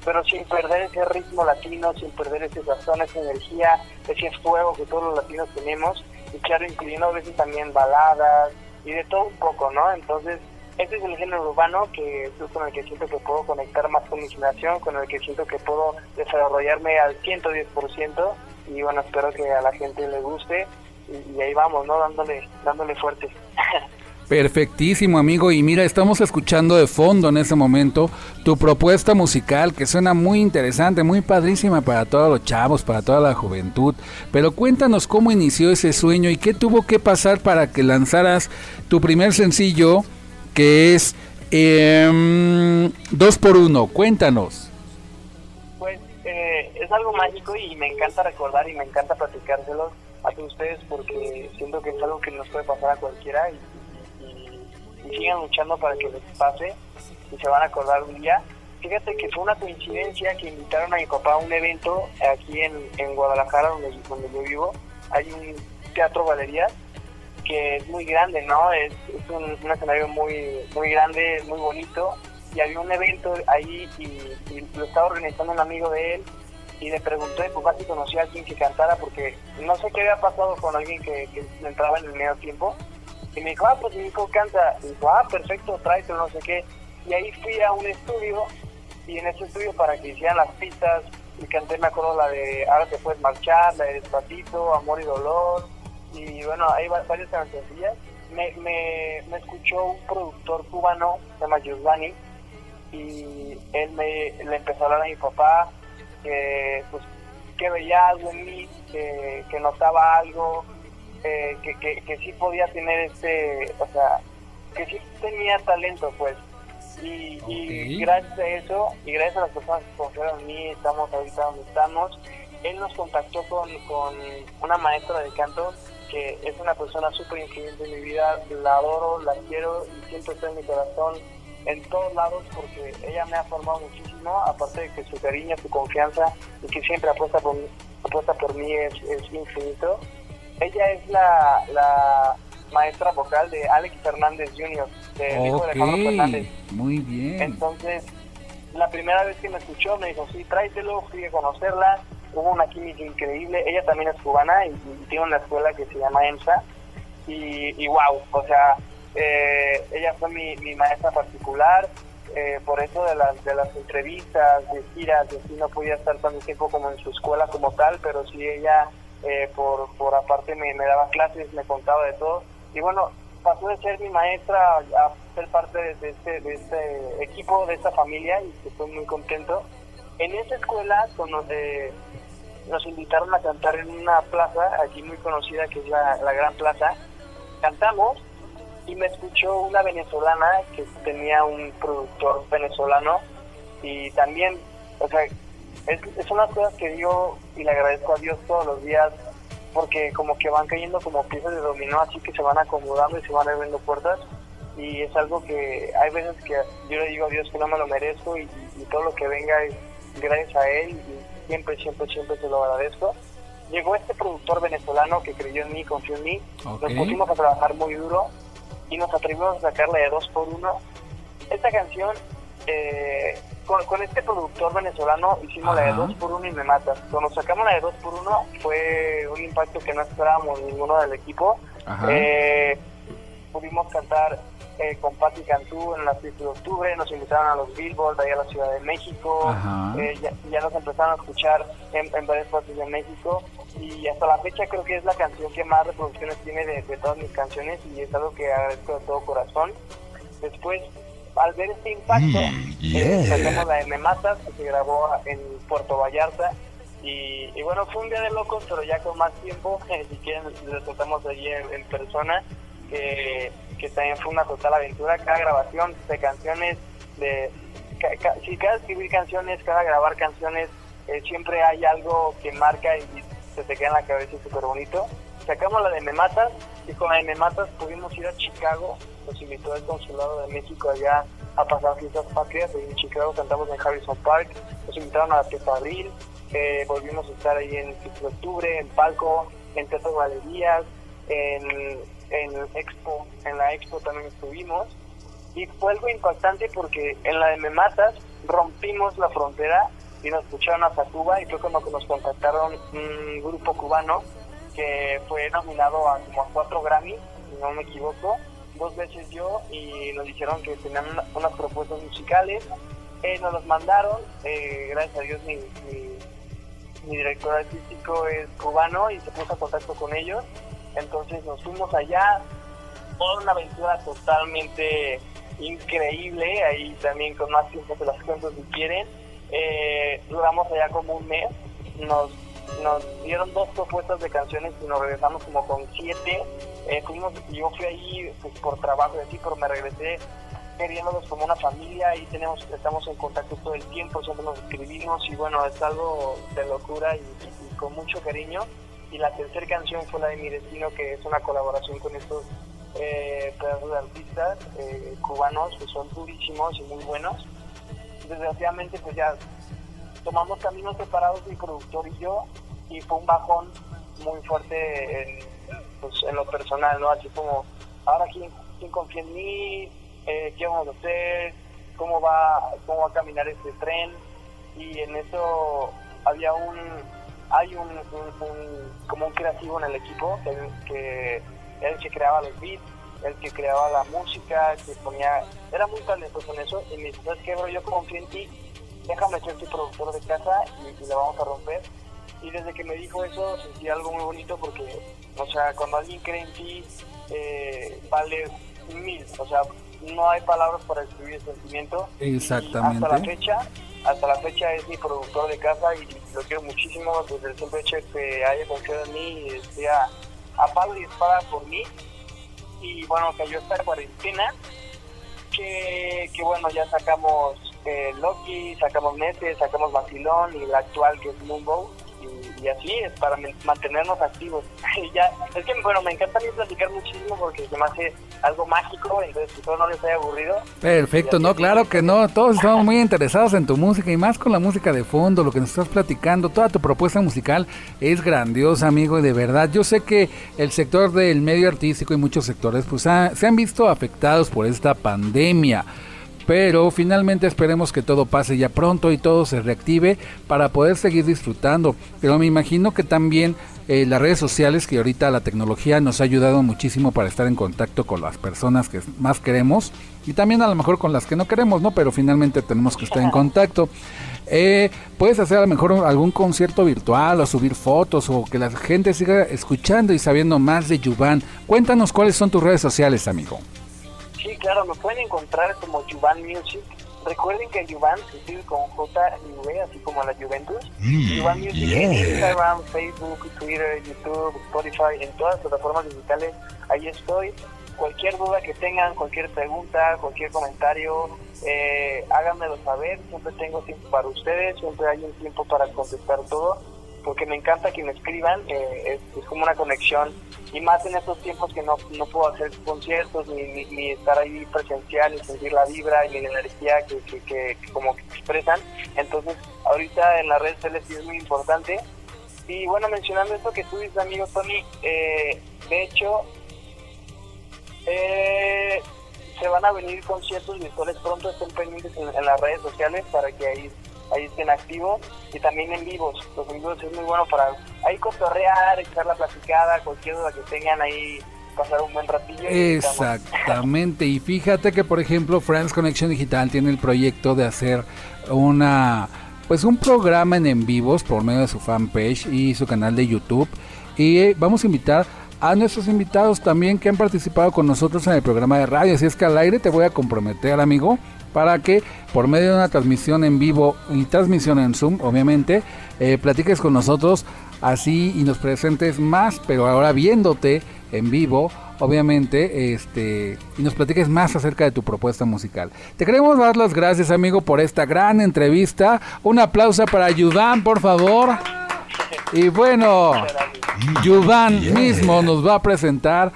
pero sin perder ese ritmo latino, sin perder ese sazón, esa energía, ese fuego que todos los latinos tenemos, y claro, incluyendo a veces también baladas y de todo un poco, ¿no? Entonces, este es el género urbano que es con el que siento que puedo conectar más con mi generación, con el que siento que puedo desarrollarme al 110% y bueno, espero que a la gente le guste y, y ahí vamos, ¿no? Dándole, dándole fuerte. Perfectísimo amigo y mira estamos escuchando de fondo en ese momento tu propuesta musical que suena muy interesante, muy padrísima para todos los chavos, para toda la juventud. Pero cuéntanos cómo inició ese sueño y qué tuvo que pasar para que lanzaras tu primer sencillo que es eh, Dos por Uno. Cuéntanos. Pues eh, es algo mágico y me encanta recordar y me encanta platicárselo a ustedes porque siento que es algo que nos puede pasar a cualquiera y y sigan luchando para que les pase y se van a acordar un día. Fíjate que fue una coincidencia que invitaron a mi papá a un evento aquí en, en Guadalajara, donde, donde yo vivo. Hay un Teatro Galerías, que es muy grande, ¿no? Es, es un, escenario muy, muy grande, muy bonito. Y había un evento ahí y, lo estaba organizando un amigo de él y le pregunté, pues si conocía a alguien que cantara, porque no sé qué había pasado con alguien que entraba en el medio tiempo. Y me dijo, ah, pues mi hijo canta. Y dijo, ah, perfecto, tráetelo, no sé qué. Y ahí fui a un estudio, y en ese estudio para que hicieran las pistas, y canté, me acuerdo, la de Ahora te puedes marchar, la de Despacito, Amor y Dolor, y bueno, hay va- varias canciones. Me, me, me escuchó un productor cubano, se llama Giovanni, y él me le empezó a hablar a mi papá que pues que veía algo en mí que, que notaba algo eh, que, que, que sí podía tener este o sea que sí tenía talento pues. Y, y gracias a eso y gracias a las personas que confiaron en mí estamos ahorita donde estamos. Él nos contactó con, con una maestra de canto que es una persona súper influyente en mi vida, la adoro, la quiero y siempre está en mi corazón en todos lados porque ella me ha formado muchísimo, aparte de que su cariño, su confianza y que siempre apuesta por mí, apuesta por mí es, es infinito. Ella es la, la maestra vocal de Alex Fernández Jr., de hijo de Alejandro Fernández. Muy bien. Entonces, la primera vez que me escuchó me dijo, sí, tráetelo, fui a conocerla, hubo una química increíble, ella también es cubana y, y tiene una escuela que se llama EMSA, y, y wow, o sea, eh, ella fue mi, mi maestra particular, eh, por eso de las, de las entrevistas, de giras, de así no podía estar tanto tiempo como en su escuela como tal, pero sí ella eh, por, por aparte me, daba clases, me contaba de todo, y bueno, pasó de ser mi maestra a ser parte de, este, de este equipo, de esta familia, y estoy muy contento. En esa escuela cono- eh, nos invitaron a cantar en una plaza aquí muy conocida que es la, la Gran Plaza. Cantamos y me escuchó una venezolana que tenía un productor venezolano y también, o sea, es, es unas cosas que digo y le agradezco a Dios todos los días porque como que van cayendo como piezas de dominó así que se van acomodando y se van abriendo puertas y es algo que hay veces que yo le digo a Dios que no me lo merezco y, y todo lo que venga es gracias a Él y siempre, siempre, siempre se lo agradezco. Llegó este productor venezolano que creyó en mí, confió en mí, nos pusimos a trabajar muy duro y nos atrevimos a sacarla de dos por uno. Esta canción, eh, con, con este productor venezolano hicimos la de Ajá. dos por uno y me matas. Cuando sacamos la de dos por uno fue un impacto que no esperábamos ninguno del equipo. Eh, pudimos cantar eh, con Patti Cantú en la fiesta de octubre, nos invitaron a los Billboard ahí a la Ciudad de México, eh, ya, ya nos empezaron a escuchar en, en varias partes de México y hasta la fecha creo que es la canción que más reproducciones tiene de, de todas mis canciones y es algo que agradezco de todo corazón. Después, al ver este impacto, eh, sacamos la de Me Matas que se grabó en Puerto Vallarta. Y, y bueno, fue un día de locos, pero ya con más tiempo, si quieren les contamos allí en, en persona, que, que también fue una total aventura, cada grabación de canciones, de ca- ca- si cada escribir canciones, cada grabar canciones, eh, siempre hay algo que marca y se te queda en la cabeza súper bonito. Sacamos la de Me Matas y con la de Me Matas pudimos ir a Chicago, nos invitó el consulado de México allá a pasar fiestas patrias, en Chicago cantamos en Harrison Park, nos invitaron a la fiesta de abril, eh, volvimos a estar ahí en Octubre, en Palco, en Teatro Galerías, en, en Expo, en la Expo también estuvimos. Y fue algo impactante porque en la de Me Matas rompimos la frontera y nos escucharon hasta Cuba y fue como que nos contactaron un grupo cubano que fue nominado a como a cuatro Grammy, si no me equivoco, dos veces yo y nos dijeron que tenían una- unas propuestas musicales, eh, nos los mandaron, eh, gracias a Dios mi, director artístico es cubano y se puso en contacto con ellos, entonces nos fuimos allá, toda una aventura totalmente increíble, ahí también con más tiempo se las cuento si quieren. Eh, duramos allá como un mes, nos, nos dieron dos propuestas de canciones y nos regresamos como con siete. Eh, fuimos, yo fui ahí pues, por trabajo y así, pero me regresé queriéndonos como una familia y tenemos, estamos en contacto todo el tiempo, siempre nos escribimos y bueno, es algo de locura y con mucho cariño. Y la tercera canción fue la de Mi Destino, que es una colaboración con estos eh, pedazos de artistas eh, cubanos que son durísimos y muy buenos. Desgraciadamente pues ya tomamos caminos separados mi productor y yo y fue un bajón muy fuerte en, pues, en lo personal, ¿no? Así como, ahora quién, confía en mí, eh, qué vamos a hacer, cómo va, cómo va a caminar este tren. Y en eso había un, hay un, un- como un creativo en el equipo, que, que el que creaba los beats, el que creaba la música, que ponía, era muy talentoso en eso. Y me dice, ¿sabes qué, bro? Yo confío en ti, déjame ser tu productor de casa y, y la vamos a romper. Y desde que me dijo eso sentí algo muy bonito porque, o sea, cuando alguien cree en ti, eh, vale mil. O sea, no hay palabras para describir el sentimiento. Exactamente. Hasta la fecha, hasta la fecha es mi productor de casa y lo quiero muchísimo desde el simple hecho que haya confiado en mí y esté a, a palo y espada por mí. Y bueno, cayó esta cuarentena que, que bueno, ya sacamos eh, Loki, sacamos Nete, sacamos Vacilón y la actual que es Moonbow. Y, así es para mantenernos activos. Y ya, es que bueno, me encanta a mí platicar muchísimo porque se me hace algo mágico, entonces si todo no les haya aburrido. Perfecto, no, claro que no, todos estamos muy interesados en tu música y más con la música de fondo, lo que nos estás platicando, toda tu propuesta musical es grandiosa, amigo, y de verdad, yo sé que el sector del medio artístico y muchos sectores pues ha- se han visto afectados por esta pandemia. Pero finalmente esperemos que todo pase ya pronto y todo se reactive para poder seguir disfrutando. Pero me imagino que también eh, las redes sociales, que ahorita la tecnología nos ha ayudado muchísimo para estar en contacto con las personas que más queremos y también a lo mejor con las que no queremos, ¿no? Pero finalmente tenemos que estar en contacto. Eh, puedes hacer a lo mejor algún concierto virtual o subir fotos o que la gente siga escuchando y sabiendo más de Yuvan. Cuéntanos cuáles son tus redes sociales, amigo. Sí, claro, me pueden encontrar como Juvan Music. Recuerden que Juvan se escribe con J y V, así como la Juventus. Juvan Music en Instagram, Facebook, Twitter, YouTube, Spotify, en todas las plataformas digitales, ahí estoy. Cualquier duda que tengan, cualquier pregunta, cualquier comentario, eh, háganmelo saber. Siempre tengo tiempo para ustedes, siempre hay un tiempo para contestar todo, porque me encanta que me escriban, eh, es, como una conexión y más en estos tiempos que no, no puedo hacer conciertos ni, ni, ni estar ahí presencial y sentir la vibra y la energía que- que como que expresan. Entonces, ahorita en las redes sociales sí es muy importante. Y bueno, mencionando esto que tú dices, amigo Tony, eh, de hecho, eh, se van a venir conciertos virtuales pronto, estén pendientes en, en las redes sociales para que ahí ahí estén activos y también en vivos. Los en vivos es muy bueno para ahí cotorrear, echar la platicada, cualquier duda que tengan ahí, pasar un buen ratillo. Exactamente, y fíjate que por ejemplo Friends Connection Digital tiene el proyecto de hacer una pues un programa en en vivos por medio de su fanpage y su canal de YouTube y eh, vamos a invitar a nuestros invitados también que han participado con nosotros en el programa de radio, así es que al aire te voy a comprometer amigo para que por medio de una transmisión en vivo y transmisión en Zoom, obviamente, eh, platiques con nosotros así y nos presentes más, pero ahora viéndote en vivo, obviamente, este, y nos platiques más acerca de tu propuesta musical. Te queremos dar las gracias, amigo, por esta gran entrevista. Un aplauso para Yudan, por favor. Y bueno, Yudan mismo nos va a presentar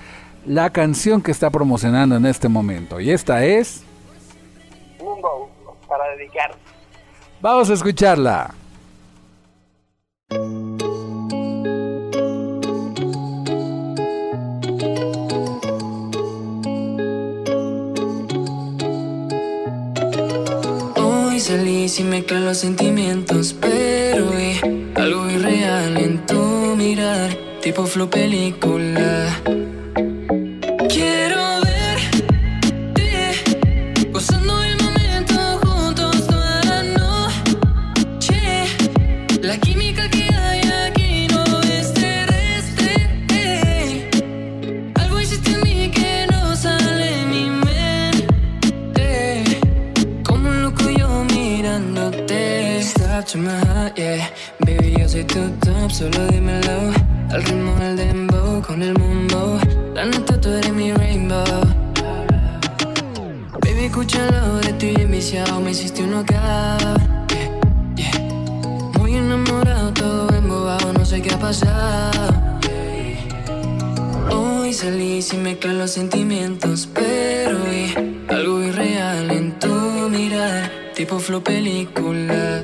la canción que está promocionando en este momento. Y esta es... Para dedicar. Vamos a escucharla. Hoy salí sin mezclar los sentimientos, pero vi algo irreal en tu mirar, tipo flow película. La química que hay aquí no es terrestre. Algo hiciste en mí que no sale mi mente. Como un loco yo mirándote. Stop to my heart, yeah. Baby, yo soy tu top, solo dímelo. Al ritmo del dembow, con el mumbo La neta, tú eres mi rainbow. Baby, escúchalo, de ti enviciado Me hiciste un knockout, mezclar los sentimientos, pero vi algo irreal en tu mirar, tipo flow película.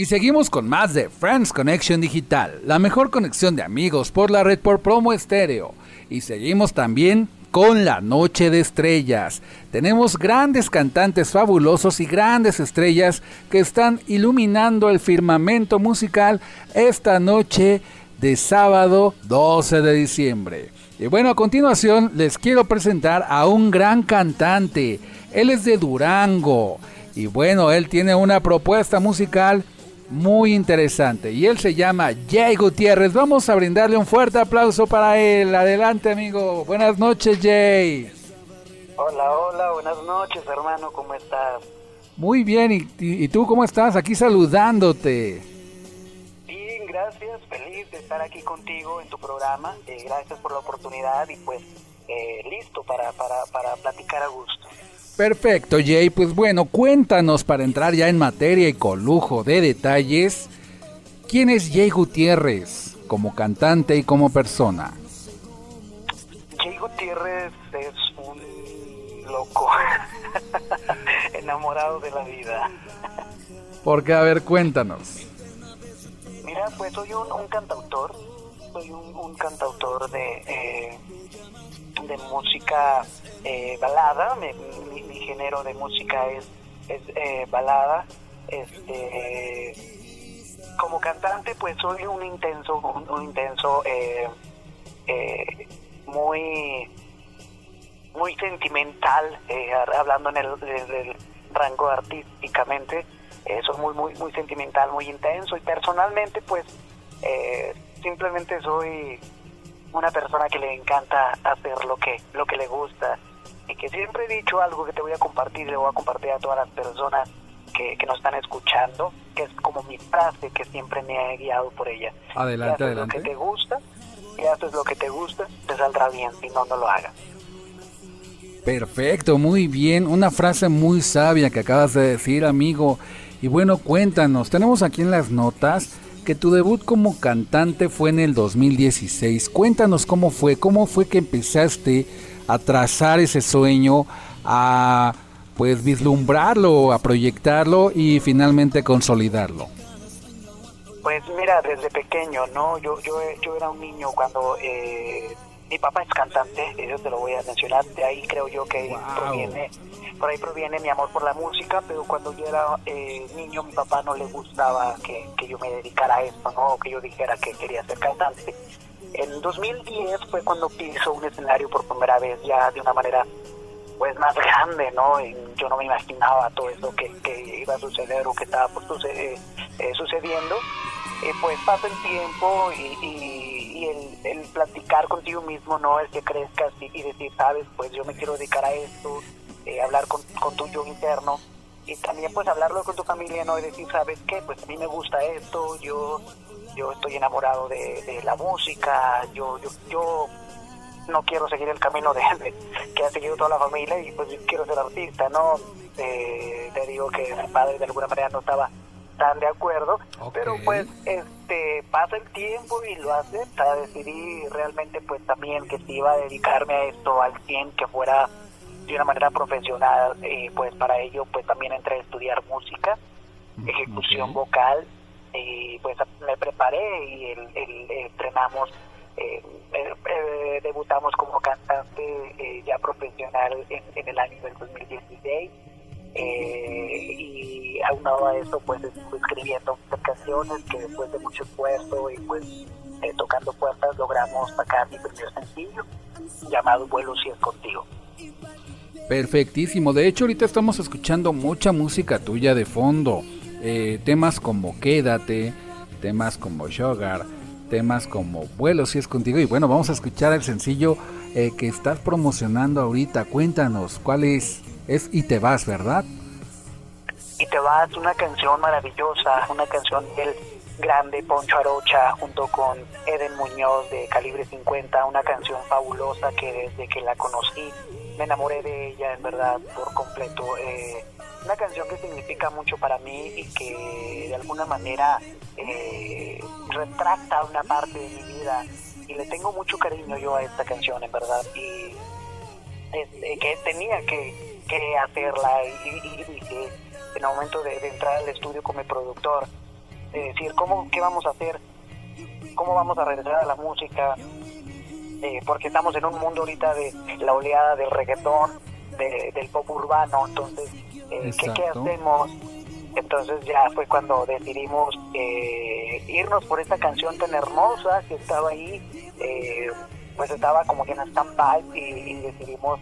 Y seguimos con más de Friends Connection Digital, la mejor conexión de amigos por la red por promo estéreo. Y seguimos también con la Noche de Estrellas. Tenemos grandes cantantes fabulosos y grandes estrellas que están iluminando el firmamento musical esta noche de sábado 12 de diciembre. Y bueno, a continuación les quiero presentar a un gran cantante. Él es de Durango. Y bueno, él tiene una propuesta musical muy interesante. Y él se llama Jay Gutiérrez. Vamos a brindarle un fuerte aplauso para él. Adelante, amigo. Buenas noches, Jay. Hola, hola, buenas noches, hermano, ¿cómo estás? Muy bien. ¿Y, y- y tú cómo estás? Aquí saludándote. Bien, gracias, feliz de estar aquí contigo en tu programa. Eh, gracias por la oportunidad y pues eh, listo para, para, para platicar a gusto. Perfecto, Jay. Pues bueno, cuéntanos para entrar ya en materia y con lujo de detalles. ¿Quién es Jay Gutiérrez como cantante y como persona? Jay Gutiérrez es un loco, enamorado de la vida. Porque, a ver, cuéntanos. Mira, pues soy un, un cantautor, soy un, un cantautor de, eh, de música eh, balada, mi género de música es, es eh, balada. Este, como cantante, pues soy un intenso, un, intenso, eh, eh, muy, muy sentimental, eh, hablando en el, rango artísticamente, soy muy, muy, muy sentimental, muy intenso y personalmente, pues, simplemente soy una persona que le encanta hacer lo que, lo que le gusta y que siempre he dicho algo que te voy a compartir le voy a compartir a todas las personas que, que nos están escuchando, que es como mi frase que siempre me ha guiado por ella. Adelante, Si haces lo que adelante. te gusta, si haces lo que te gusta, te saldrá bien, si no, no lo hagas. Perfecto, muy bien. Una frase muy sabia que acabas de decir, amigo. Y bueno, cuéntanos, tenemos aquí en las notas que tu debut como cantante fue en el 2016. Cuéntanos cómo fue, cómo fue que empezaste a trazar ese sueño, a pues vislumbrarlo, a proyectarlo y finalmente consolidarlo. Pues mira, desde pequeño, ¿no? Yo, yo, yo era un niño cuando eh, mi papá es cantante, eso te lo voy a mencionar, de ahí creo yo que proviene, por ahí proviene mi amor por la música, pero cuando yo era eh, niño mi papá no le gustaba que, que yo me dedicara a esto, ¿no? O que yo dijera que quería ser cantante. En 2010 fue cuando piso un escenario por primera vez ya de una manera pues más grande, ¿no? Yo no me imaginaba todo eso que, que iba a suceder o que estaba por suceder, eh, sucediendo. Y pues pasa el tiempo y, y- el, platicar contigo mismo, ¿no? El que crezcas y, y decir, sabes, pues yo me quiero dedicar a esto, eh, hablar con, con tu yo interno y también pues hablarlo con tu familia, ¿no? Y decir, ¿sabes qué? Pues a mí me gusta esto, yo yo estoy enamorado de, de la música, yo, yo, yo no quiero seguir el camino de, de- que ha seguido toda la familia y pues yo quiero ser artista, ¿no? Eh, te digo que mi padre de alguna manera no estaba tan de acuerdo, pero pues este pasa el tiempo y lo acepta, decidí realmente pues también que si iba a dedicarme a esto al 100, que fuera de una manera profesional, y pues para ello pues también entré a estudiar música, ejecución vocal, y pues me preparé y el, entrenamos, eh, eh, eh, debutamos como cantante eh, ya profesional en, en el año del 2016 eh, y aunado a eso pues escribiendo canciones que después de mucho esfuerzo y pues eh, tocando puertas logramos sacar mi primer sencillo llamado Vuelo si es contigo. Perfectísimo. De hecho, ahorita estamos escuchando mucha música tuya de fondo. Eh, temas como Quédate, temas como Sugar, temas como Vuelo si es contigo. Y bueno, vamos a escuchar el sencillo eh, que estás promocionando ahorita. Cuéntanos, ¿cuál es? Es Y te vas, ¿verdad? Y te vas, una canción maravillosa, una canción del grande Poncho Arocha junto con Eden Muñoz de Calibre 50, una canción fabulosa que desde que la conocí me enamoré de ella en verdad por completo. Eh, una canción que significa mucho para mí y que de alguna manera eh, retracta una parte de mi vida. Y le tengo mucho cariño yo a esta canción en verdad. Y este, que tenía que, hacerla y, dije en el momento de, entrar al estudio con mi productor decir cómo qué vamos a hacer cómo vamos a regresar a la música eh, porque estamos en un mundo ahorita de la oleada del reggaetón del pop urbano entonces eh, ¿qué, ¿qué, hacemos entonces ya fue cuando decidimos eh, irnos por esta canción tan hermosa que estaba ahí pues estaba como que en stand-by y, decidimos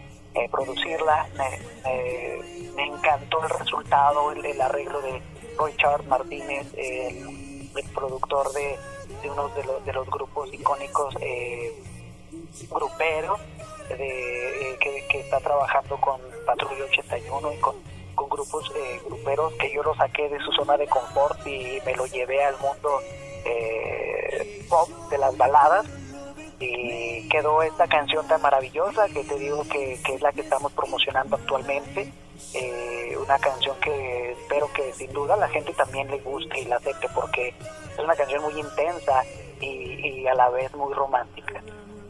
producirla. Me, me, encantó el resultado el, el arreglo de Richard Martínez, el, productor de, uno de los, de los grupos icónicos eh, gruperos, de, eh, que, está trabajando con Patrulla 81 y con, con grupos eh, gruperos que yo lo saqué de su zona de confort y me lo llevé al mundo eh, pop de las baladas y quedó esta canción tan maravillosa que te digo que, que es la que estamos promocionando actualmente eh, una canción que espero que sin duda la gente también le guste y la acepte porque es una canción muy intensa y, a la vez muy romántica.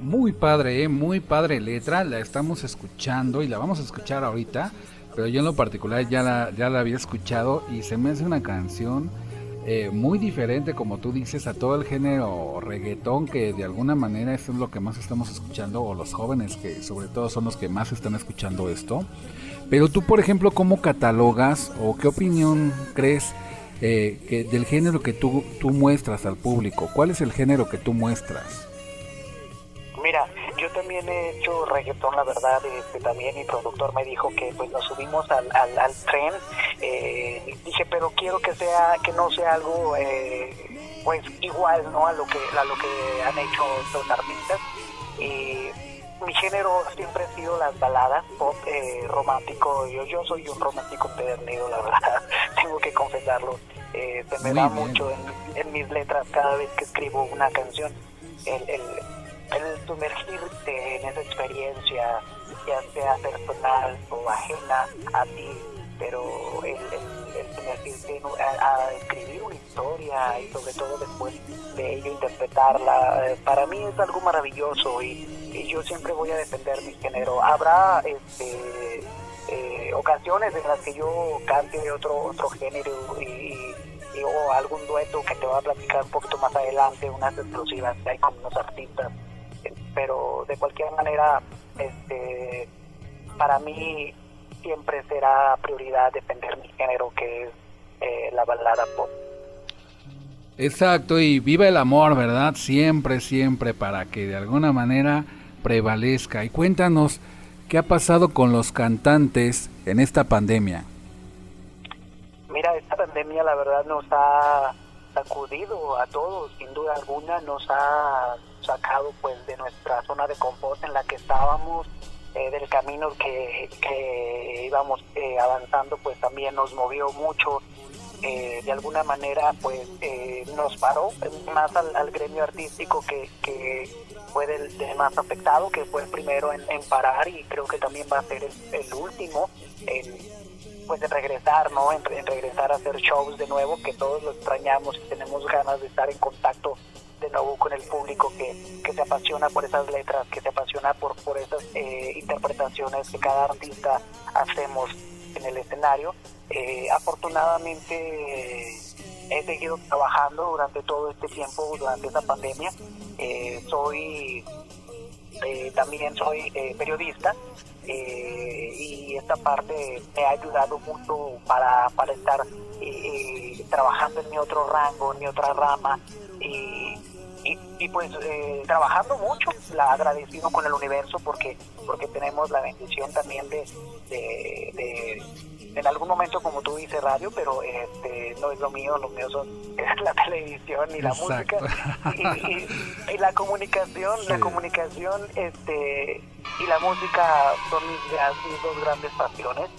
Muy padre, ¿eh? muy padre letra, la estamos escuchando y la vamos a escuchar ahorita, pero yo en lo particular ya la, ya la había escuchado y se me hace una canción eh, muy diferente, como tú dices, a todo el género reggaetón, que de alguna manera es lo que más estamos escuchando, o los jóvenes que sobre todo son los que más están escuchando esto. Pero tú, por ejemplo, ¿cómo catalogas o qué opinión crees eh, que del género que tú, tú muestras al público? ¿Cuál es el género que tú muestras? También he hecho reggaetón, la verdad, este, también mi productor me dijo que pues nos subimos al, al, tren, eh, dije, pero quiero que sea, que no sea algo eh, pues igual, ¿no? A lo que, a lo que han hecho los artistas. Y mi género siempre ha sido las baladas, pop eh, romántico. Yo, yo soy un romántico empedernido, la verdad, tengo que confesarlo. Eh, se me da mucho en, mis letras cada vez que escribo una canción. El, el, el sumergirte en esa experiencia, ya sea personal o ajena a ti, pero el, sumergirte a, escribir una historia y sobre todo después de ello interpretarla, eh, para mí es algo maravilloso y y yo siempre voy a defender mi género. Habrá este, eh, ocasiones en las que yo cante otro otro género y, o algún dueto que te voy a platicar un poquito más adelante, unas exclusivas que hay con unos artistas, pero de cualquier manera, este, para mí siempre será prioridad defender mi género que es eh, la balada pop. Exacto, y viva el amor, ¿verdad? Siempre, siempre, para que de alguna manera prevalezca. Y cuéntanos qué ha pasado con los cantantes en esta pandemia. Mira, esta pandemia la verdad nos ha sacudido a todos, sin duda alguna, nos ha sacado pues de nuestra zona de confort en la que estábamos, eh, del camino que, que íbamos eh, avanzando, pues también nos movió mucho. Eh, de alguna manera pues nos paró más al, gremio artístico que, que fue del, más afectado, que fue el primero en, parar y creo que también va a ser el, último en, pues en regresar, ¿no? En, regresar a hacer shows de nuevo, que todos lo extrañamos y tenemos ganas de estar en contacto de nuevo con el público que, que se apasiona por esas letras, que se apasiona por, por esas eh, interpretaciones que cada artista hacemos en el escenario. Eh, afortunadamente he seguido trabajando durante todo este tiempo, durante esta pandemia. Eh, soy eh, también soy eh, periodista y esta parte me ha ayudado mucho para, para estar trabajando en mi otro rango, en mi otra rama y, y, y, pues eh, trabajando mucho, la agradecido con el universo porque porque tenemos la bendición también de, de, de en algún momento como tú dices radio pero este no es lo mío lo mío son es la televisión y la música y, y, la comunicación la comunicación este y la música son mis, mis dos grandes pasiones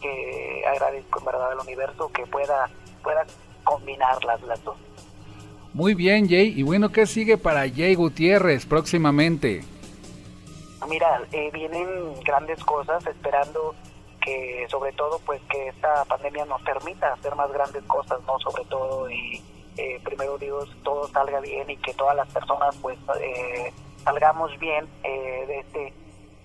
que agradezco en verdad al universo que pueda pueda combinarlas las dos muy bien Jay. Y bueno qué sigue para Jay Gutiérrez próximamente mira eh, vienen grandes cosas esperando que sobre todo pues que esta pandemia nos permita hacer más grandes cosas no sobre todo y eh, primero Dios todo salga bien y que todas las personas pues eh, salgamos bien eh, de este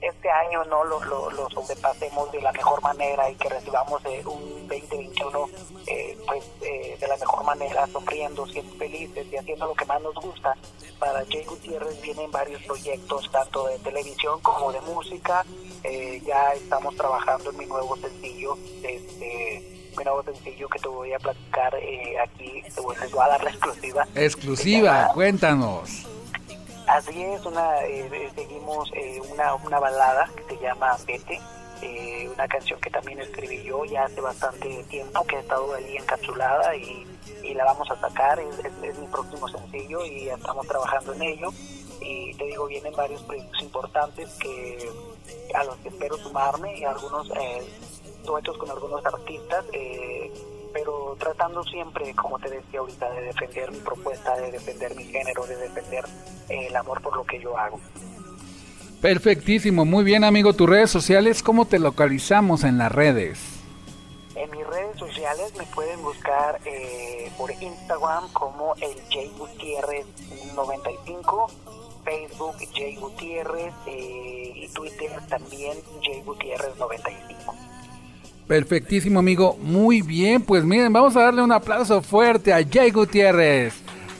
este año no lo, lo, lo, sobrepasemos de la mejor manera y que recibamos eh, un 2021 eh, pues eh, de la mejor manera, sonriendo, siendo felices y haciendo lo que más nos gusta. Para Jay Gutiérrez vienen varios proyectos, tanto de televisión como de música. ya estamos trabajando en mi nuevo sencillo, este, mi nuevo sencillo que te voy a platicar aquí, te voy a dar la exclusiva. Exclusiva, cuéntanos. Así es, una, eh, seguimos eh, una, una balada que se llama Vete, eh, una canción que también escribí yo ya hace bastante tiempo, que ha estado ahí encapsulada y, la vamos a sacar, es, es, mi próximo sencillo y estamos trabajando en ello. Y te digo, vienen varios proyectos importantes que a los que espero sumarme y algunos duetos con algunos artistas. Pero tratando siempre, como te decía ahorita, de defender mi propuesta, de defender mi género, de defender eh, el amor por lo que yo hago. Perfectísimo, muy bien amigo, tus redes sociales, ¿cómo te localizamos en las redes? En mis redes sociales me pueden buscar eh, por Instagram como el J Gutiérrez 95, Facebook J Gutiérrez eh, y Twitter también J Gutiérrez 95. Perfectísimo, amigo. Muy bien, pues miren, vamos a darle un aplauso fuerte a Jay Gutiérrez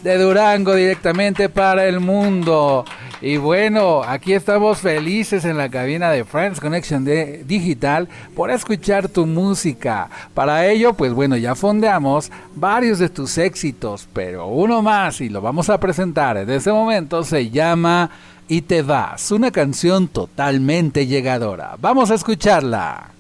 de Durango directamente para el mundo. Y bueno, aquí estamos felices en la cabina de Friends Connection Digital por escuchar tu música. Para ello, pues bueno, ya fondeamos varios de tus éxitos, pero uno más y lo vamos a presentar. En este momento se llama Y te vas, una canción totalmente llegadora. Vamos a escucharla.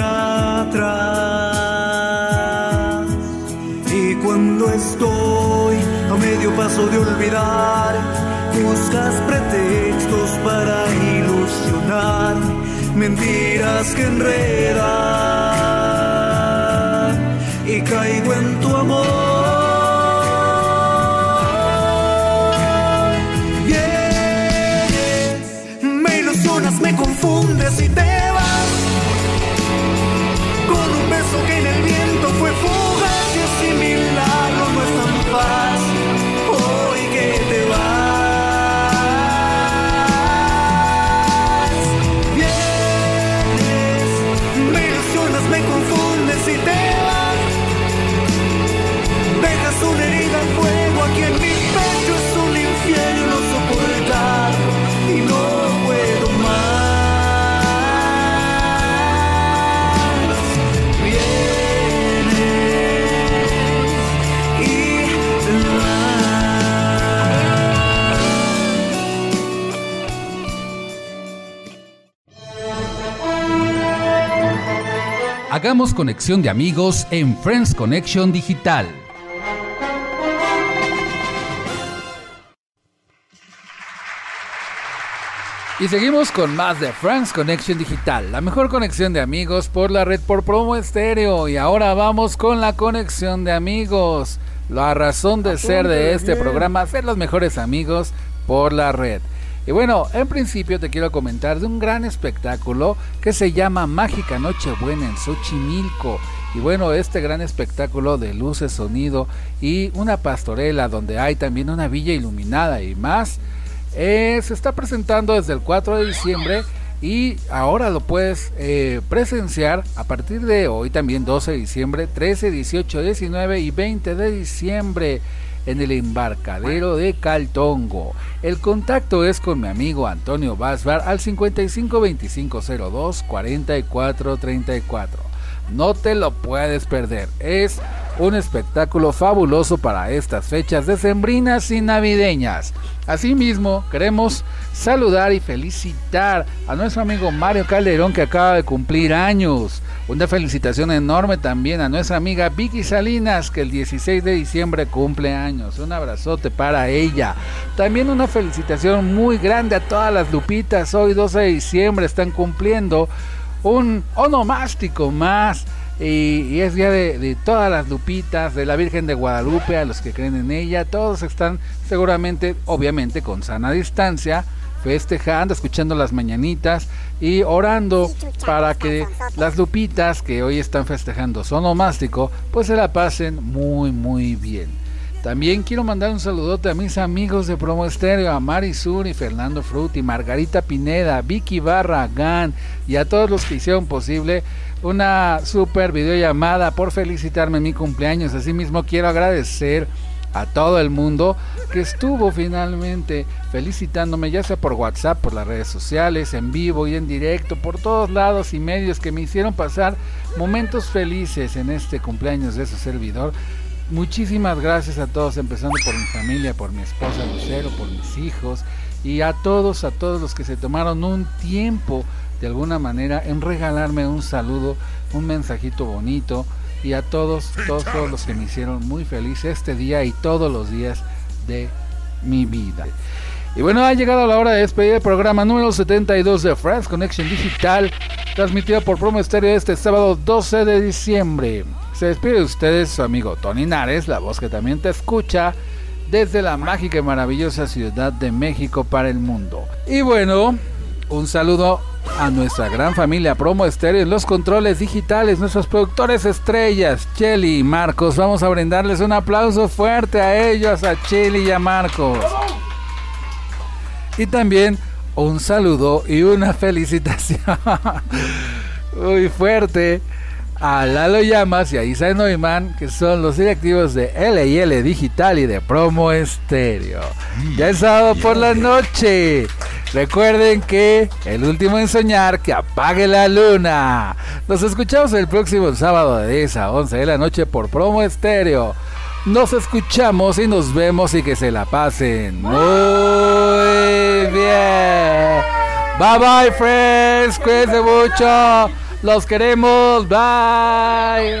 Atrás. Y cuando estoy a medio paso de olvidar, buscas pretextos para ilusionar, mentiras que enredan Hagamos conexión de amigos en Friends Connection Digital. Y seguimos con más de Friends Connection Digital, la mejor conexión de amigos por la red por promo estéreo. Y ahora vamos con la conexión de amigos. La razón de ser de este programa, ser los mejores amigos por la red. Y bueno, en principio te quiero comentar de un gran espectáculo que se llama Mágica Nochebuena en Xochimilco. Y bueno, este gran espectáculo de luces, sonido y una pastorela donde hay también una villa iluminada y más eh, se está presentando desde el 4 de diciembre y ahora lo puedes eh, presenciar a partir de hoy también 12 de diciembre, 13, 18, 19 y 20 de diciembre en el embarcadero de Caltongo. El contacto es con mi amigo Antonio Basbar al 55 25 02 44 34. No te lo puedes perder. Es un espectáculo fabuloso para estas fechas decembrinas y navideñas. Asimismo, queremos saludar y felicitar a nuestro amigo Mario Calderón que acaba de cumplir años. Una felicitación enorme también a nuestra amiga Vicky Salinas que el 16 de diciembre cumple años. Un abrazote para ella. También una felicitación muy grande a todas las lupitas. Hoy 12 de diciembre están cumpliendo un onomástico más y, es día de, todas las lupitas, de la Virgen de Guadalupe, a los que creen en ella. Todos están seguramente, obviamente, con sana distancia, festejando, escuchando las mañanitas y orando para que las lupitas que hoy están festejando son omástico, pues se la pasen muy, muy bien. También quiero mandar un saludote a mis amigos de Promo Estéreo, a Mari Sur y Fernando Frutti, Margarita Pineda, Vicky Barra, Gan y a todos los que hicieron posible una super videollamada por felicitarme en mi cumpleaños. Asimismo quiero agradecer a todo el mundo que estuvo finalmente felicitándome, ya sea por WhatsApp, por las redes sociales, en vivo y en directo, por todos lados y medios que me hicieron pasar momentos felices en este cumpleaños de su servidor. Muchísimas gracias a todos, empezando por mi familia, por mi esposa Lucero, por mis hijos y a todos, a todos los que se tomaron un tiempo de alguna manera en regalarme un saludo, un mensajito bonito y a todos, todos, todos los que me hicieron muy feliz este día y todos los días de mi vida. Y bueno, ha llegado la hora de despedir el programa número 72 de France Connection Digital, transmitido por Promo Estéreo este sábado 12 de diciembre. Se despide de ustedes su amigo Tony Nares, la voz que también te escucha desde la mágica y maravillosa Ciudad de México para el mundo. Y bueno, un saludo a nuestra gran familia Promo Estéreo en los controles digitales, nuestros productores estrellas, Chelly y Marcos. Vamos a brindarles un aplauso fuerte a ellos, a Chelly y a Marcos. Y también un saludo y una felicitación muy fuerte a Lalo Llamas y a Isai Neumann, que son los directivos de LL Digital y de Promo Estéreo. Ya es sábado por la noche. Recuerden que el último en soñar que apague la luna. Nos escuchamos el próximo sábado de 10 a 11 de la noche por Promo Estéreo. Nos escuchamos y nos vemos y que se la pasen muy bien. Bye bye friends, cuídense mucho. Los queremos. Bye.